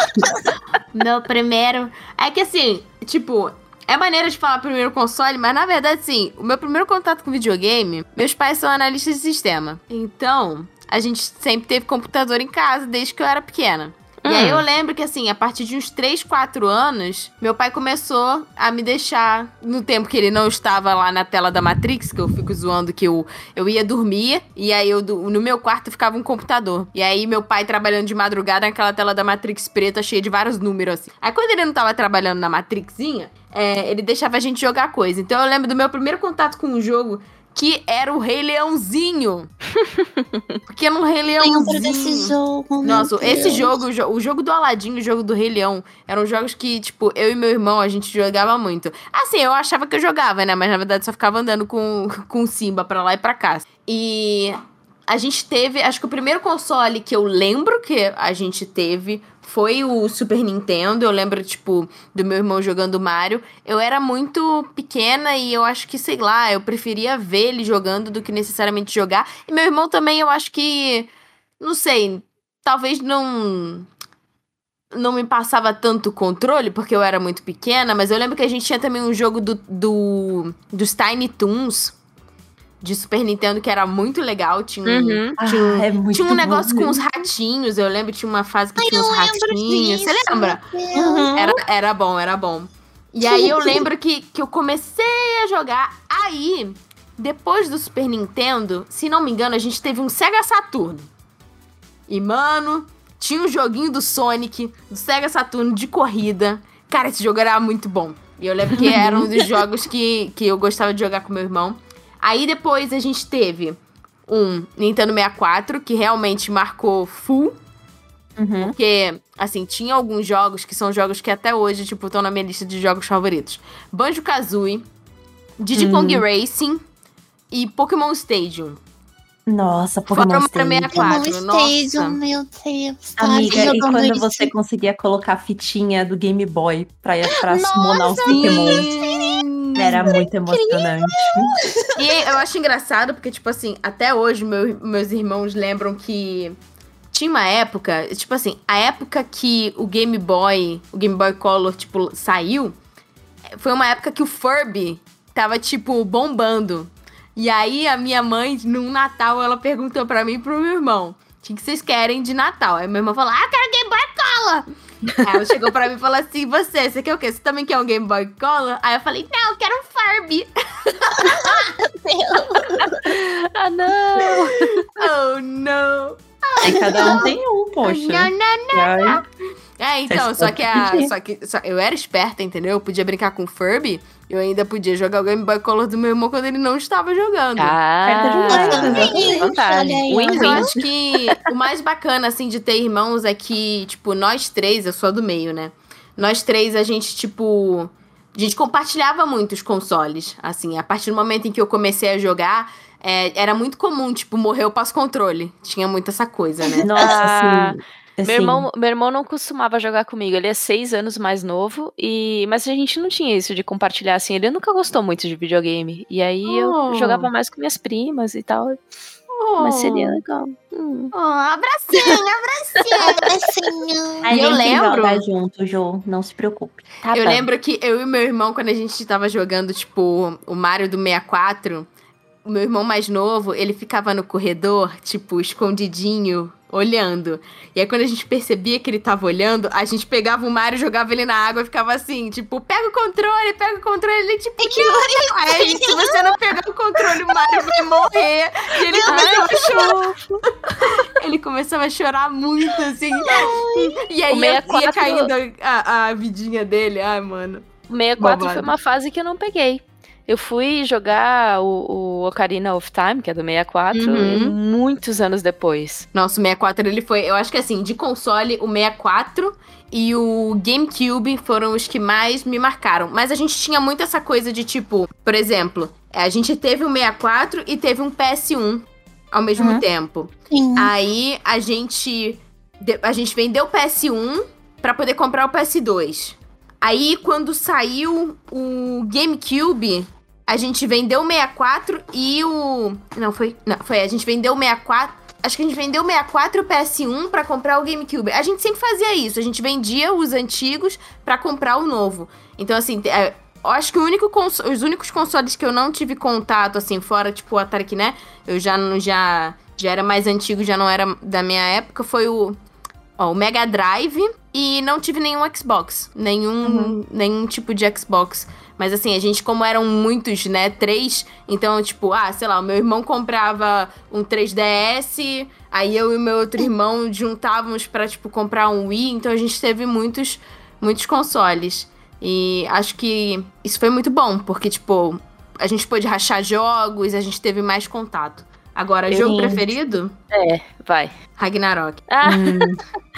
meu primeiro. É que assim, tipo, é maneira de falar primeiro console, mas na verdade, assim, o meu primeiro contato com videogame, meus pais são analistas de sistema. Então, a gente sempre teve computador em casa desde que eu era pequena. E aí eu lembro que, assim, a partir de uns 3, 4 anos, meu pai começou a me deixar, no tempo que ele não estava lá na tela da Matrix, que eu fico zoando que eu, eu ia dormir, e aí eu, no meu quarto ficava um computador. E aí meu pai trabalhando de madrugada naquela tela da Matrix preta, cheia de vários números, assim. Aí quando ele não tava trabalhando na Matrixinha, é, ele deixava a gente jogar coisa. Então eu lembro do meu primeiro contato com um jogo que era o Rei Leãozinho. Porque no Rei Lembro desse Leãozinho... jogo. Nossa, esse jogo, o jo- o jogo do Aladdin e o jogo do Rei Leão, eram jogos que, tipo, eu e meu irmão, a gente jogava muito. Assim, eu achava que eu jogava, né? Mas na verdade só ficava andando com, com o Simba pra lá e pra cá. E a gente teve, acho que o primeiro console que eu lembro que a gente teve foi o Super Nintendo. Eu lembro, tipo, do meu irmão jogando Mario. Eu era muito pequena e eu acho que, sei lá, eu preferia ver ele jogando do que necessariamente jogar. E meu irmão também, eu acho que. Não sei, talvez não não me passava tanto controle, porque eu era muito pequena, mas eu lembro que a gente tinha também um jogo do, do dos Tiny Toons de Super Nintendo que era muito legal, tinha um, Uhum. tinha um, Ah, é muito tinha um bom negócio com mesmo. uns ratinhos, eu lembro tinha uma fase que Ai, tinha uns ratinhos, você disso, lembra? meu Deus. Uhum. Era, era bom, era bom. E aí eu lembro que, que eu comecei a jogar. Aí, depois do Super Nintendo, se não me engano, a gente teve um Sega Saturno. E, mano, tinha um joguinho do Sonic, do Sega Saturno de corrida. Cara, esse jogo era muito bom. E eu lembro que era um dos jogos que, que eu gostava de jogar com meu irmão. Aí depois a gente teve um Nintendo 64, que realmente marcou full. Uhum. Porque, assim, tinha alguns jogos que são jogos que até hoje, tipo, estão na minha lista de jogos favoritos. Banjo-Kazooie, Diddy Hum. Kong Racing e Pokémon Stadium. Nossa, Pokémon Stadium. quatro, Pokémon nossa. Stadium, meu Deus. tá Amiga, e quando isso. você conseguia colocar a fitinha do Game Boy pra, pra Nossa, summonar os Pokémon? Era muito emocionante. E eu acho engraçado porque, tipo assim, até hoje meu- meus irmãos lembram que tinha uma época, tipo assim, a época que o Game Boy, o Game Boy Color, tipo, saiu, foi uma época que o Furby tava, tipo, bombando. E aí a minha mãe, num Natal, ela perguntou pra mim e pro meu irmão: o que que vocês querem de Natal? Aí meu irmão falou: ah, eu quero Game Boy Color! Aí ela chegou pra mim e falou assim: você, você quer o quê? Você também quer um Game Boy Color? Aí eu falei: não, eu quero um Furby. Ah, não! Oh, não. E cada um tem um, poxa. Não, não, aí, É, então, Vocês só que, a, só que só- eu era esperta, entendeu? Eu podia brincar com o Furby, eu ainda podia jogar o Game Boy Color do meu irmão quando ele não estava jogando. Ah, aí. Então, eu acho que o mais bacana, assim, de ter irmãos é que, tipo, nós três, eu sou a do meio, né? Nós três, a gente, tipo. A gente compartilhava muito os consoles. Assim, a partir do momento em que eu comecei a jogar, é, era muito comum, tipo, morrer eu passo controle. Tinha muito essa coisa, né? Nossa, assim. Meu irmão, meu irmão não costumava jogar comigo, ele é seis anos mais novo, e mas a gente não tinha isso de compartilhar assim. Ele nunca gostou muito de videogame. E aí Oh. eu jogava mais com minhas primas e tal. Mas seria legal. Hum. Oh, abracinho, Assim, A E eu lembro- joga junto, Jô. Não se preocupe. Tá eu bom. lembro que eu e meu irmão, quando a gente tava jogando, tipo, o Mario do 64, o meu irmão mais novo, ele ficava no corredor, tipo, escondidinho, olhando. E aí, quando a gente percebia que ele tava olhando, a gente pegava o Mario, jogava ele na água e ficava assim, tipo, pega o controle, pega o controle. Ele, tipo, que não. Aí, se você não pegar o controle, o Mario vai morrer. E ele começava a chorar. Ele começava a chorar muito, assim. E aí ia, 64 ia caindo a, a vidinha dele. Ai, mano. O 64 Babado. foi uma fase que eu não peguei. Eu fui jogar o, o Ocarina of Time, que é do 64, Uhum. muitos anos depois. Nossa, o 64 ele foi. Eu acho que assim, de console, o 64 e o GameCube foram os que mais me marcaram. Mas a gente tinha muito essa coisa de tipo, por exemplo, a gente teve o 64 e teve um PS1 ao mesmo Uhum. tempo. Sim. Aí a gente. A gente vendeu o PS1 pra poder comprar o PS2. Aí, quando saiu o GameCube, a gente vendeu o 64 e o. Não, foi. Não, foi. A gente vendeu o 64. Acho que a gente vendeu o 64 e o PS1 pra comprar o GameCube. A gente sempre fazia isso. A gente vendia os antigos pra comprar o novo. Então, assim, é, eu acho que o único os únicos consoles que eu não tive contato, assim, fora, tipo, o Atari, né? Eu já, já, já era mais antigo, já não era da minha época, foi o, ó, o Mega Drive e não tive nenhum Xbox. Nenhum, nenhum tipo de Xbox. Mas assim, a gente, como eram muitos, né? Três, então, tipo, ah, sei lá, o meu irmão comprava um 3DS, aí eu e o meu outro irmão juntávamos pra, tipo, comprar um Wii, então a gente teve muitos, muitos consoles. E acho que isso foi muito bom, porque, tipo, a gente pôde rachar jogos, a gente teve mais contato. Agora, Eu- jogo preferido? É, vai. Ragnarok. Ah, Hum,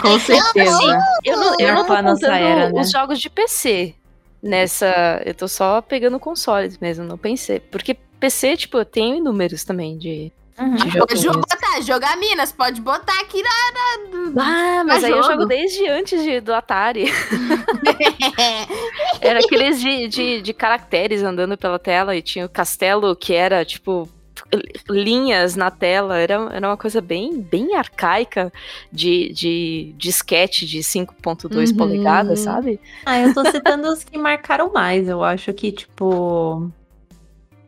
Com certeza. eu não, eu não tô Marcou a nossa contando era, né? os jogos de PC nessa. Eu tô só pegando consoles mesmo, não pensei. Porque PC, tipo, eu tenho inúmeros também de, uhum. de Pode joguinhos. botar, jogar Minas, pode botar aqui na. Ah, mas Pra aí eu jogo. jogo desde antes de- do Atari. Era aqueles de, de, de caracteres andando pela tela e tinha o castelo que era, tipo, linhas na tela. Era, era uma coisa bem, bem arcaica de, de disquete de 5.2 Uhum. polegadas, sabe? Ah, eu tô citando os que marcaram mais. Eu acho que, tipo.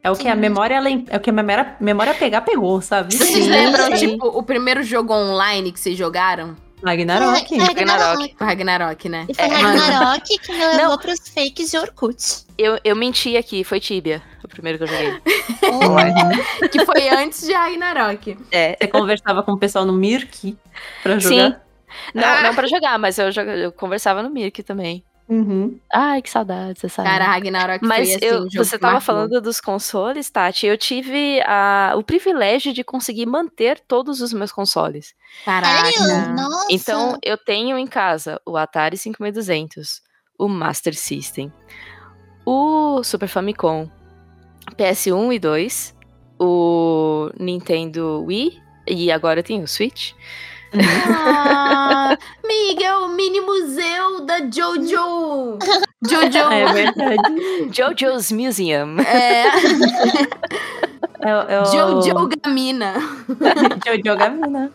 É o que a memória é o que a memória, memória pegar, pegou, sabe? Vocês lembram, tipo, o primeiro jogo online que vocês jogaram? Ragnarok. Foi Ragnarok. O Ragnarok, né? E foi É. Ragnarok que me levou Não. pros fakes de Orkut. Eu, eu menti aqui, foi Tibia, o primeiro que eu joguei. Oh, Que foi antes de Ragnarok. É, Você conversava com o pessoal no Mirk pra sim. jogar? Não, Ah. não pra jogar, mas eu, eu conversava no Mirk também. Uhum. Ai, que saudades essa Cara, Ragnarok Mas foi assim, eu, um você que tava marcou. falando dos consoles, Tati. Eu tive a- o privilégio de conseguir manter todos os meus consoles. Caraca. Então, eu tenho em casa o Atari 5200, o Master System, o Super Famicom, PS1 e 2, o Nintendo Wii e agora eu tenho o Switch. Ah, Miguel, mini museu da Jojo. Jojo. É verdade. JoJo's Museum. É, É, o- é o- Jojo Gamina. Jojo Gamina.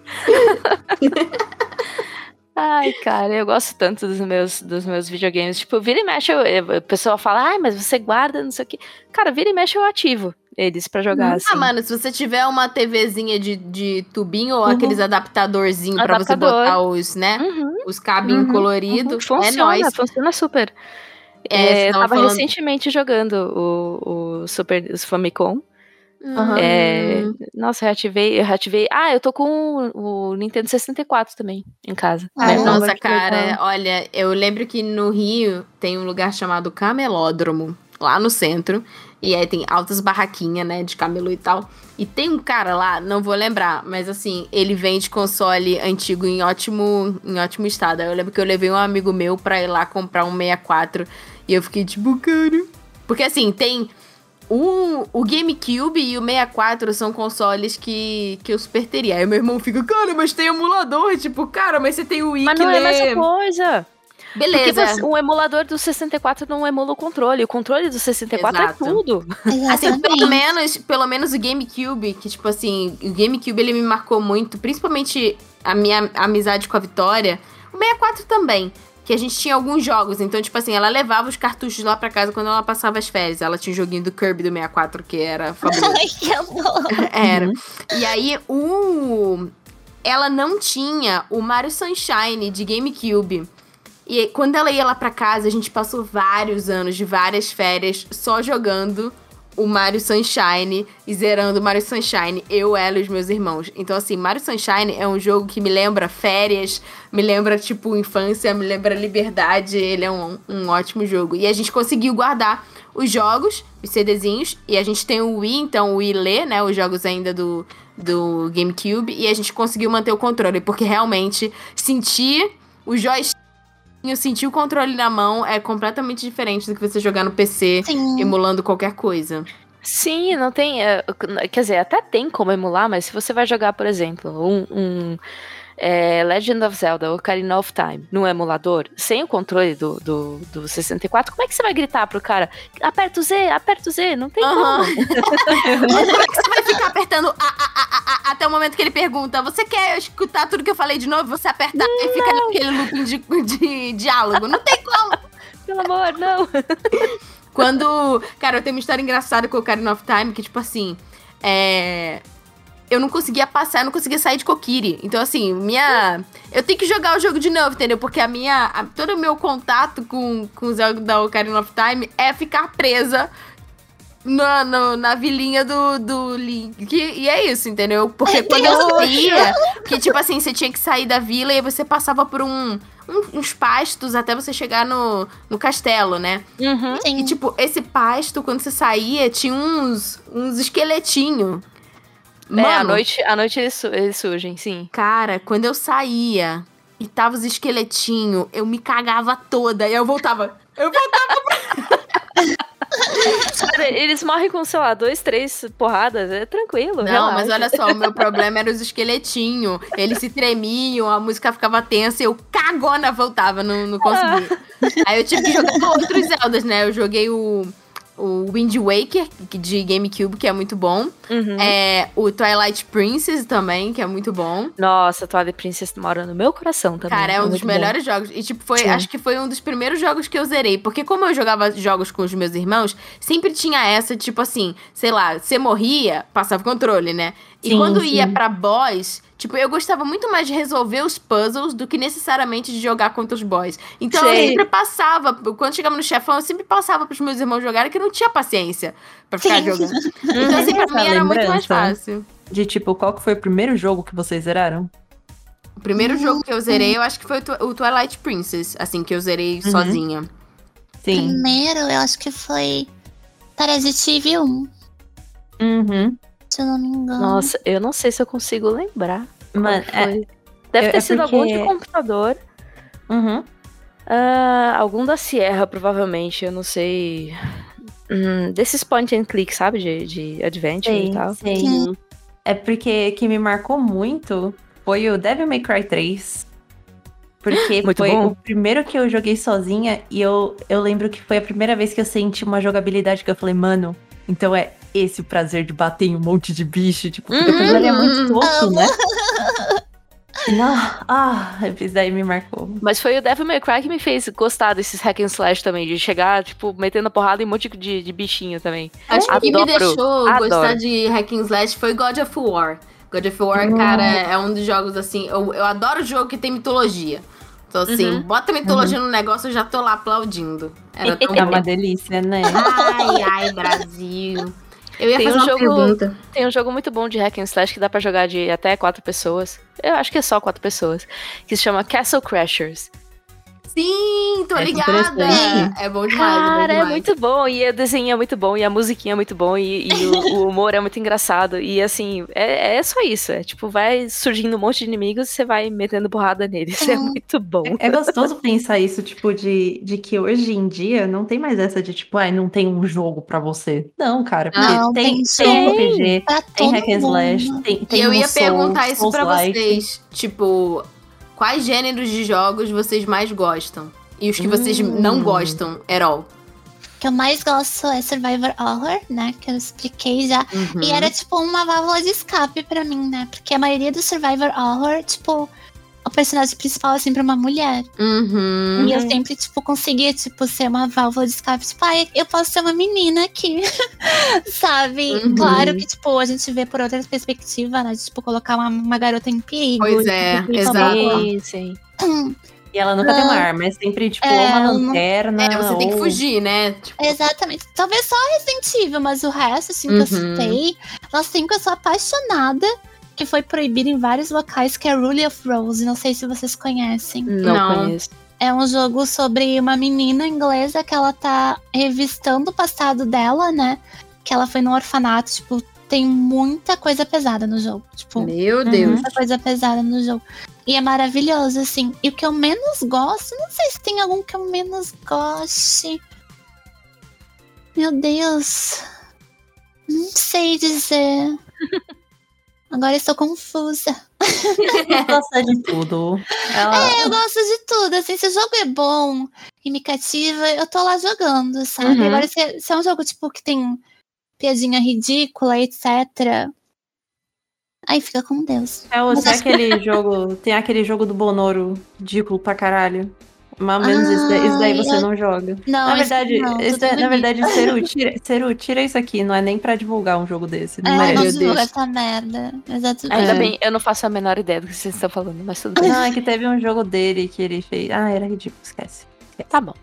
Ai, cara, eu gosto tanto dos meus, dos meus videogames. Tipo, vira e mexe, eu, eu- a pessoa fala, ai, mas você guarda, não sei o quê. Cara, vira e mexe, eu ativo eles pra jogar, assim. Ah, mano, se você tiver uma TVzinha de, de tubinho ou Uhum. aqueles adaptadorzinhos pra você botar os, né? Uhum, Os cabinhos Uhum, coloridos. É funciona, nóis. funciona super. É, É, eu tava falando- recentemente jogando o, o Super os Famicom. Aham. É, nossa, eu reativei, eu reativei. Ah, eu tô com o, o Nintendo 64 também em casa. Ah, né? Nossa, cara, olha, eu lembro que no Rio tem um lugar chamado Camelódromo, lá no centro. E aí tem altas barraquinhas, né, de camelô e tal. E tem um cara lá, não vou lembrar, mas assim, ele vende console antigo em ótimo, em ótimo estado. Aí Eu lembro que eu levei um amigo meu pra ir lá comprar um 64. E eu fiquei tipo, cara. Porque assim, tem. O, o GameCube e o 64 são consoles que, que eu super teria. Aí meu irmão fica, cara, mas tem emulador. Tipo, cara, mas você tem o Wii Mas que não é a lê- mesma coisa. Porque Beleza. você- o emulador do 64 não emula o controle. O controle do 64 Exato. é tudo. Assim, pelo menos, pelo menos o GameCube, que tipo assim, o GameCube ele me marcou muito, principalmente a minha amizade com a Vitória. O 64 também, que a gente tinha alguns jogos, então tipo assim, ela levava os cartuchos lá pra casa quando ela passava as férias. Ela tinha um joguinho do Kirby do 64 que era fabuloso. Ai, que amor. Era. E aí, o. ela não tinha o Mario Sunshine de GameCube. E quando ela ia lá pra casa, a gente passou vários anos de várias férias só jogando o Mario Sunshine e zerando o Mario Sunshine, eu, ela e os meus irmãos. Então, assim, Mario Sunshine é um jogo que me lembra férias, me lembra, tipo, infância, me lembra liberdade. Ele é um, um ótimo jogo. E a gente conseguiu guardar os jogos, os CDzinhos, e a gente tem o Wii, então o Wii lê, né, os jogos ainda do, do GameCube, e a gente conseguiu manter o controle, porque realmente sentir o joystick sentir o controle na mão é completamente diferente do que você jogar no PC Sim. emulando qualquer coisa. Sim, não tem. é, quer dizer, até tem como emular, mas se você vai jogar, por exemplo, um. um é, Legend of Zelda Ocarina of Time no emulador, sem o controle do, do, do 64, como é que você vai gritar pro cara? Aperta o Z, aperta o Z, não tem Aham. como. Como é que você vai ficar apertando a, a, a, até o momento que ele pergunta: Você quer escutar tudo que eu falei de novo? Você apertar e fica naquele looping de, de diálogo. Não tem como. Pelo amor, não. Quando. Cara, eu tenho uma história engraçada com o Ocarina of Time, que, tipo assim. É. Eu não conseguia passar, eu não conseguia sair de Kokiri. Então, assim, minha. Eu tenho que jogar o jogo de novo, entendeu? Porque a minha. a- todo o meu contato com, com o Zelda da Ocarina of Time é ficar presa na, no- na vilinha do, do Link. E é isso, entendeu? Porque quando eu saía. Que, tipo assim, você tinha que sair da vila e você passava por um, um- uns pastos até você chegar no, no castelo, né? Uhum. Sim. E, tipo, esse pasto, quando você saía, tinha uns, uns esqueletinhos. Mano, é, à noite, à noite eles, eles surgem, sim. cara, quando eu saía e tava os esqueletinhos, eu me cagava toda. E eu voltava. Eu voltava. Cara, eles morrem com, sei lá, dois, três porradas, é tranquilo. Não, mas relaxa. olha só, o meu problema era os esqueletinhos. Eles se tremiam, a música ficava tensa e eu cagona voltava, não, não conseguia. Aí eu tive que jogar outros Zeldas, né? Eu joguei o, o Wind Waker de GameCube, que é muito bom. Uhum. É, o Twilight Princess também, que é muito bom. Nossa, Twilight Princess mora no meu coração também. Cara, é um dos muito bom. melhores jogos. E, tipo, foi, Sim. acho que foi um dos primeiros jogos que eu zerei. Porque como eu jogava jogos com os meus irmãos, sempre tinha essa, tipo assim, sei lá, você morria, passava o controle, né? E Sim, quando sim. ia pra boss, tipo, eu gostava muito mais de resolver os puzzles do que necessariamente de jogar contra os boss. Então eu Sei. sempre passava, quando chegava no chefão, eu sempre passava pros meus irmãos jogarem, que eu não tinha paciência pra ficar Sim. jogando. Então, assim, pra mim era muito mais fácil. De tipo, qual que foi o primeiro jogo que vocês zeraram? O primeiro jogo que eu zerei, eu acho que foi o Twi- o Twilight Princess, assim, que eu zerei Uhum. sozinha. Sim. Primeiro, eu acho que foi Parasitive 1, Uhum. Se eu não me engano. Nossa, eu não sei se eu consigo lembrar. Mano, é. Deve é- ter é sido algum de porque- computador. Uhum. Ah, algum da Sierra, provavelmente. Eu não sei. Hum, desses point and click, sabe? De, de adventure e Sei, tal. sei. Sim. É porque que me marcou muito foi o Devil May Cry 3. Porque Muito foi bom. o primeiro que eu joguei sozinha e eu, eu lembro que foi a primeira vez que eu senti uma jogabilidade que eu falei, mano, então é esse o prazer de bater em um monte de bicho. Tipo, porque Uhum. episódio é muito tosco, né? Não, ah, isso daí me marcou. Mas foi o Devil May Cry que me fez gostar desses hack and slash também. De chegar, tipo, metendo porrada em um monte de, de bichinho também. Acho que o que me Adoro, deixou adoro. gostar de Hack and Slash foi God of War. God of War, cara, é um dos jogos assim. Eu, eu adoro jogo que tem mitologia. Então, assim, Uhum. bota mitologia no negócio, eu já tô lá aplaudindo. Era tão É uma delícia, né? Ai, ai, Brasil. Eu ia Tem fazer um uma jogo- pergunta. Tem um jogo muito bom de hack and slash que dá pra jogar de até quatro pessoas. Eu acho que é só quatro pessoas. Que se chama Castle Crashers. Sim, tô É ligada. É bom demais, é bom Cara, é demais. muito bom. E o desenho é muito bom. E a musiquinha é muito bom. E, e o, o humor é muito engraçado. E assim, é, é só isso. É tipo, vai surgindo um monte de inimigos e você vai metendo porrada neles. É Uhum. muito bom. É gostoso pensar isso, tipo, de, de que hoje em dia não tem mais essa de, tipo, ai, não tem um jogo pra você. Não, cara, porque Não, tem, tem tem. RPG, tem hack and slash, mundo. tem, E tem eu um ia Souls, perguntar isso pra Souls-like. vocês. Tipo, quais gêneros de jogos vocês mais gostam? E os que vocês Hum. não gostam, at all? O que eu mais gosto é Survivor Horror, né? Que eu expliquei já. Uhum. E era tipo uma válvula de escape pra mim, né? Porque a maioria do Survivor Horror, tipo, o personagem principal é sempre uma mulher. Uhum. E eu sempre, tipo, conseguia, tipo, ser uma válvula de escape. Tipo, ai, eu posso ser uma menina aqui. Sabe? Uhum. Claro que, tipo, a gente vê por outra perspectiva, né? De, tipo, colocar uma, uma garota em perigo. Pois é, tipo, exato. blá, blá. Sim. E ela nunca tem uma Não. arma, é sempre, tipo, É, uma não- lanterna. É, você tem que ou- fugir, né? Tipo, Exatamente. Talvez só Resident Evil, mas o resto, assim, que eu Uhum. citei, nós tem que eu sou apaixonada, que foi proibido em vários locais, que é Rule of Rose. Não sei se vocês conhecem. Não, Não. conheço. É um jogo sobre uma menina inglesa que ela tá revistando o passado dela, né? Que ela foi no orfanato, tipo, tem muita coisa pesada no jogo. Tipo, meu Deus. muita coisa pesada no jogo. E é maravilhoso, assim. E o que eu menos gosto, não sei se tem algum que eu menos goste. Meu Deus. Não sei dizer. Agora estou confusa. Ela gosta de tudo. Ela... É, eu gosto de tudo. Assim, se o jogo é bom e me cativa, eu tô lá jogando, sabe? Uhum. Agora, se, se é um jogo, tipo, que tem piadinha ridícula, etc. Aí fica com Deus. É, o- é aquele jogo. Tem aquele jogo do Bonoro, ridículo pra caralho. Mais ou menos isso, daí, isso daí Ai, você eu- não joga. Não, na esse verdade, não, esse daí- na verdade, Seru, tira, Seru, tira isso aqui. Não é nem pra divulgar um jogo desse. Não É, merece. não divulga essa merda. Exatamente. Ainda É. bem, eu não faço a menor ideia do que vocês estão falando, mas tudo bem. Não, é que teve um jogo dele que ele fez. Ah, era ridículo, esquece. Tá bom.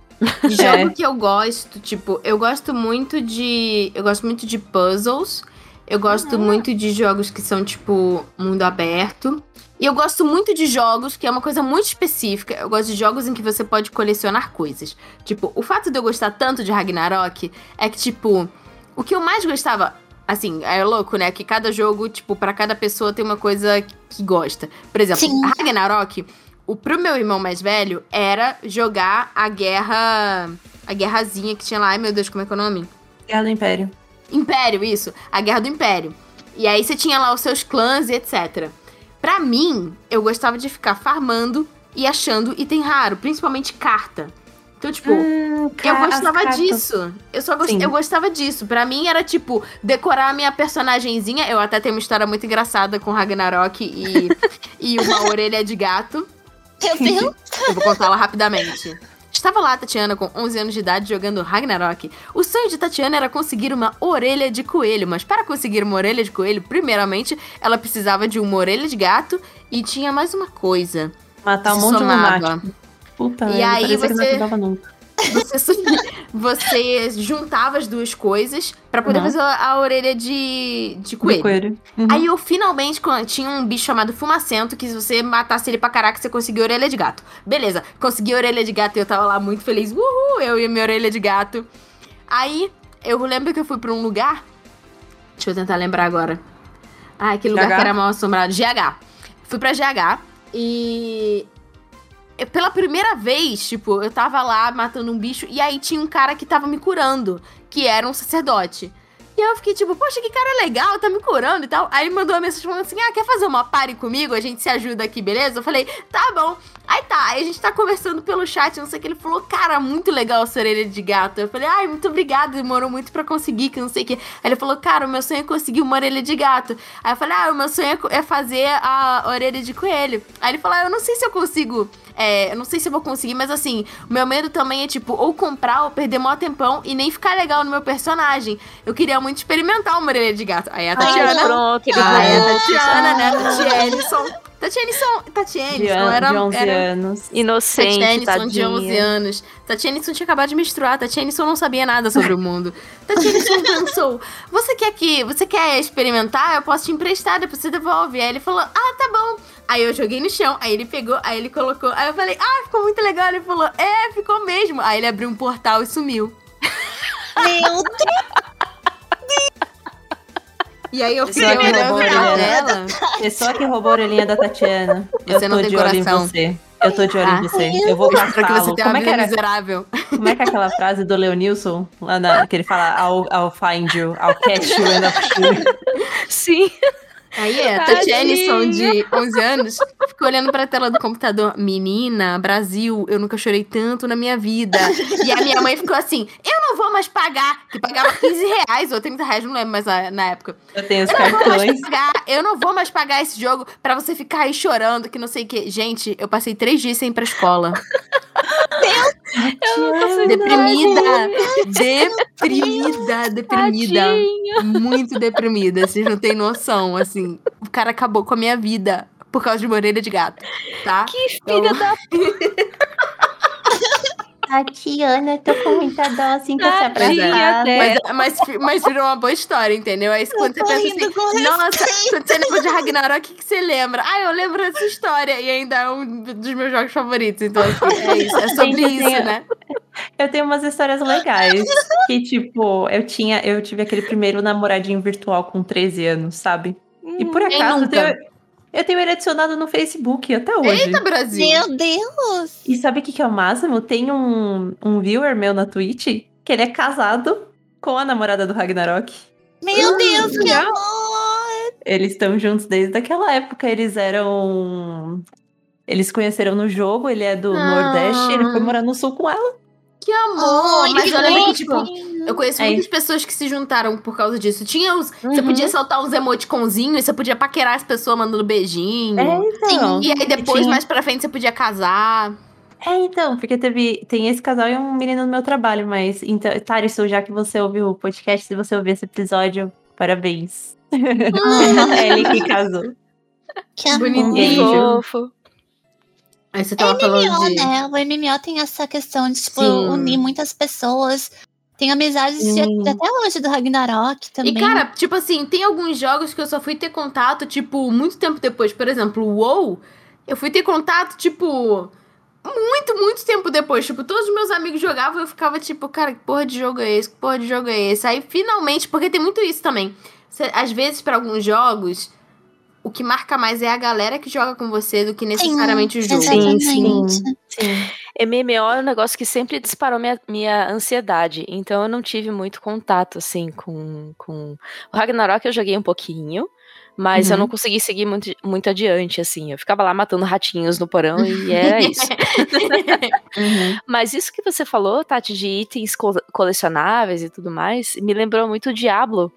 Jogo É. que eu gosto, tipo, eu gosto muito de. Eu gosto muito de puzzles. Eu gosto Uhum. muito de jogos que são, tipo, mundo aberto. E eu gosto muito de jogos, que é uma coisa muito específica. Eu gosto de jogos em que você pode colecionar coisas. Tipo, o fato de eu gostar tanto de Ragnarok é que, tipo, o que eu mais gostava. Assim, é louco, né? Que cada jogo, tipo, pra cada pessoa tem uma coisa que gosta. Por exemplo, Sim. Ragnarok, o, pro meu irmão mais velho, era jogar a guerra. A guerrazinha que tinha lá. Ai, meu Deus, como é que é o nome? Guerra do Império. Império, isso. A Guerra do Império. E aí você tinha lá os seus clãs e etc. Pra mim, eu gostava de ficar farmando e achando item raro, principalmente carta. Então, tipo, eu gostava disso. Eu só gost... Eu gostava disso. Pra mim era tipo decorar a minha personagenzinha. Eu até tenho uma história muito engraçada com Ragnarok e, e uma orelha de gato. Meu Deus. Eu vou contá-la rapidamente. Estava lá a Tatiana com 11 anos de idade jogando Ragnarok. O sonho de Tatiana era conseguir uma orelha de coelho, mas para conseguir uma orelha de coelho, primeiramente ela precisava de uma orelha de gato e tinha mais uma coisa. Matar um monte de somava. lunático. Puta, E aí não você- acabava nunca. Você, você juntava as duas coisas pra poder Uhum. fazer a, a orelha de, de De coelho. coelho. Uhum. Aí eu finalmente tinha um bicho chamado Fumacento que se você matasse ele pra caraca, você conseguia orelha de gato. Beleza, consegui a orelha de gato e eu tava lá muito feliz. Uhul, eu e minha orelha de gato. Aí eu lembro que eu fui pra um lugar. Deixa eu tentar lembrar agora. Ah, aquele lugar GH? que era mal assombrado. GH. Fui pra GH e. Pela primeira vez, tipo, eu tava lá matando um bicho e aí tinha um cara que tava me curando, que era um sacerdote. E eu fiquei tipo, poxa, que cara legal, tá me curando e tal. Aí ele mandou uma mensagem falando assim: ah, quer fazer uma pare comigo? A gente se ajuda aqui, beleza? Eu falei, tá bom. Aí tá, aí a gente tá conversando pelo chat, não sei o que. Ele falou, cara, muito legal essa orelha de gato. Eu falei, ai, muito obrigado, demorou muito pra conseguir, que não sei o que. Aí ele falou, cara, o meu sonho é conseguir uma orelha de gato. Aí eu falei, ah, o meu sonho é é fazer a orelha de coelho. Aí ele falou, ah, eu não sei se eu consigo. É, eu não sei se eu vou conseguir, mas assim, o meu medo também é, tipo, ou comprar ou perder mó tempão e nem ficar legal no meu personagem. Eu queria muito experimentar uma orelha de gato. Aí a Ai, Tatiana. pronto, ele Aí a. Tatiana, né? Tatianison. Tatianison. Tatianison De, an- era. de 11 era anos. Inocente, Tatianison de 11 tadinha. anos. Tatianison tinha acabado de menstruar. Tatianison não sabia nada sobre o mundo. Tatianison pensou: Você quer que. Você quer experimentar? Eu posso te emprestar, depois você devolve. Aí ele falou: Ah, tá bom. Aí eu joguei no chão, aí ele pegou, aí ele colocou. Aí eu falei: Ah, ficou muito legal. Ele falou: É, ficou mesmo. Aí ele abriu um portal e sumiu. Meu Deus. E aí eu Pessoa fiquei que olhando roubou pra a orelha. ela. Pessoa que roubou a orelhinha da Tatiana. Você eu não tô tem de olho coração. em você. Eu tô de olho Ah. em você. Eu vou Pra que você tenha Como uma é que era? miserável. Como é que é aquela frase do Leonilson? Lá na, que ele fala, I'll, I'll find you, I'll catch you and I'll. Sim. Aí é, a Tatianison de 11 anos ficou olhando pra tela do computador. Menina, Brasil, eu nunca chorei tanto na minha vida. E a minha mãe ficou assim: eu não vou mais pagar. Que pagava 15 reais ou 30 reais, não lembro mais na, época. Eu tenho os Eu não vou mais cartões. pagar, eu não vou mais pagar esse jogo pra você ficar aí chorando, que não sei o quê. Gente, eu passei três dias sem ir pra escola. Eu não consigo Deprimida. Deprimida, deprimida. Tadinho. Muito deprimida. Vocês não têm noção, assim. O cara acabou com a minha vida por causa de uma orelha de gato, tá? Que filha da Tatiana, tô com muita dó assim com essa. Mas, mas, mas virou uma boa história, entendeu? Aí quando você pensa assim, nossa, quando você lembra de Ragnarok, o que, que você lembra? Ah, eu lembro dessa história. E ainda é um dos meus jogos favoritos. Então, assim, é isso. É sobre Gente, isso, tenho- né? Eu tenho umas histórias legais. que, tipo, eu tinha, eu tive aquele primeiro namoradinho virtual com 13 anos, sabe? E por Quem acaso eu tenho, eu tenho ele adicionado no Facebook até hoje. Eita, Brasil! Meu Deus! E sabe o que, que é o máximo? Tem um, um viewer meu na Twitch que ele é casado com a namorada do Ragnarok. Meu Deus, que legal. amor! Eles estão juntos desde aquela época. Eles eram. Eles se conheceram no jogo, ele é do Ah. Nordeste, ele foi morar no sul com ela. Que amor! Ai, mas que olha que, fofo. tipo, eu conheço É muitas pessoas que se juntaram por causa disso. Tinha os. Você Uhum. podia soltar uns emoticonzinhos, você podia paquerar as pessoas mandando beijinho. então. E aí depois, Tinha- mais pra frente, você podia casar. É, então, porque teve. Tem esse casal e um menino no meu trabalho, mas. Então, Tharisu, já que você ouviu o podcast, se você ouvir esse episódio, parabéns. é ele que casou. Que amor. Bonitinho. beijo. fofo. Aí você tava falando MMO, de. né? O MMO tem essa questão de, tipo, Sim. unir muitas pessoas. Tem amizades de- até hoje do Ragnarok também. E, cara, tipo assim, tem alguns jogos que eu só fui ter contato, tipo, muito tempo depois. Por exemplo, o WoW, eu fui ter contato, tipo, muito, muito tempo depois. Tipo, todos os meus amigos jogavam e eu ficava, tipo, cara, que porra de jogo é esse? Que porra de jogo é esse? Aí, finalmente, porque tem muito isso também. Cê- às vezes, pra alguns jogos, o que marca mais é a galera que joga com você do que necessariamente o jogo. Exatamente. Sim. MMO é um negócio que sempre disparou minha, minha ansiedade. Então eu não tive muito contato, assim, com, com. O Ragnarok eu joguei um pouquinho. Mas eu Uhum. não consegui seguir muito, muito adiante, assim. Eu ficava lá matando ratinhos no porão e era isso. Uhum. Mas isso que você falou, Tati, de itens co- colecionáveis e tudo mais, me lembrou muito o Diablo,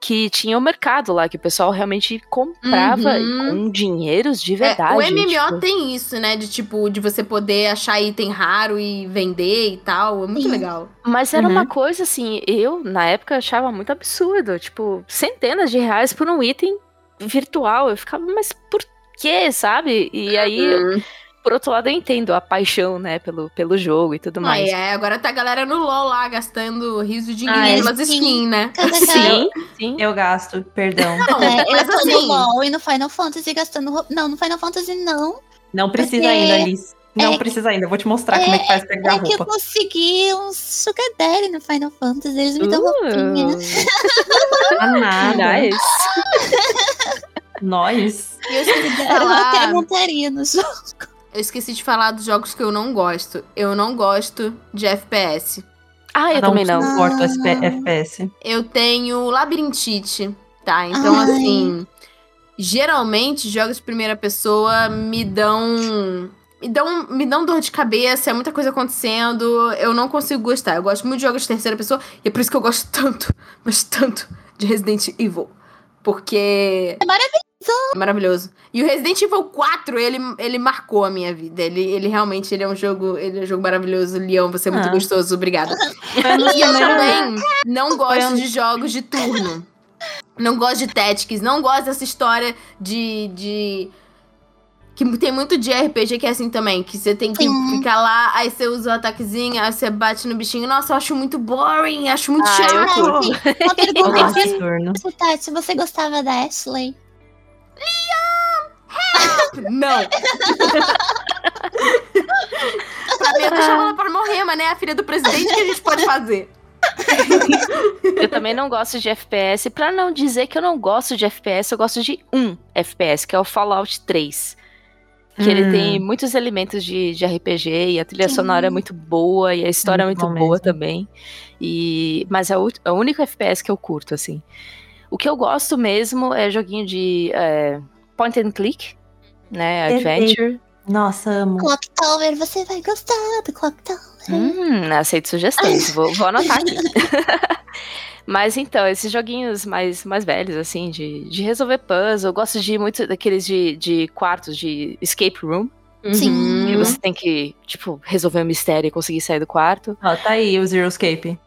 que tinha o mercado lá, que o pessoal realmente comprava Uhum. com dinheiros de É, verdade. o MMO tipo. tem isso, né? De tipo, de você poder achar item raro e vender e tal. É muito Sim. legal. Mas era Uhum. uma coisa assim, eu na época achava muito absurdo, tipo, centenas de reais por um item virtual. Eu ficava, mas por quê, sabe? E aí, Uhum. Por outro lado, eu entendo a paixão, né, pelo, pelo jogo e tudo mais. Aí, é, agora tá a galera no LoL lá, gastando rios de dinheiro Ah, é, pelas sim. skins, né? Cada Sim, sim. Eu gasto, perdão. Não, É, eu tô assim... no LoL e no Final Fantasy gastando roupa. Não, no Final Fantasy não. Não precisa Porque- ainda, Alice. Não é- precisa ainda. Eu vou te mostrar como é que faz pra pegar É que eu roupa. consegui uns Sugar Daddy no Final Fantasy. Eles me dão Uh, roupinha. Ah, nada. nice. Nós. E eu Era até montaria no jogo. Eu esqueci de falar dos jogos que eu não gosto. Eu não gosto de FPS. Ah, eu não também não. SP FPS. Eu tenho labirintite, tá? Então, Ai. assim... Geralmente, jogos de primeira pessoa me dão... Me dão, me dão dor de cabeça, é muita coisa acontecendo, eu não consigo gostar. Eu gosto muito de jogos de terceira pessoa, e é por isso que eu gosto tanto, mas tanto, de Resident Evil. Porque. É maravilhoso. Maravilhoso. E o Resident Evil 4, ele, ele marcou a minha vida. Ele, ele realmente ele é um jogo. Ele é um jogo maravilhoso. Leão, você é muito Ah. gostoso, obrigada. E eu também não gosto de jogos de turno. Não gosto de Tactics, não gosto dessa história de. de... Que tem muito de RPG que é assim também, que você tem que Sim. ficar lá, aí você usa o ataquezinho, aí você bate no bichinho. Nossa, eu acho muito boring, acho muito Ah, eu chato. Eu de turno. Tati. Você gostava da Ashley? Não. pra mim, eu deixava ela pra morrer, mas né? A filha do presidente, o que a gente pode fazer? Eu também não gosto de FPS. Pra não dizer que eu não gosto de FPS, eu gosto de um FPS, que é o Fallout 3. Que ele Hum. tem muitos elementos de, de RPG e a trilha Sim. sonora é muito boa e a história é Muito muito bom boa mesmo. também. E, mas é o, é o único FPS que eu curto, assim. O que eu gosto mesmo é joguinho de é, point and click, né? Adventure. Nossa, amo. Clock Tower, você vai gostar do Clock Tower. Hum, aceito sugestões, vou, vou anotar aqui. Mas então, esses joguinhos mais, mais velhos, assim, de, de resolver puzzle, eu gosto de muito daqueles de, de quartos, de escape room. Sim. Que você tem que, tipo, resolver um mistério e conseguir sair do quarto. Ó, tá aí o Zero Escape.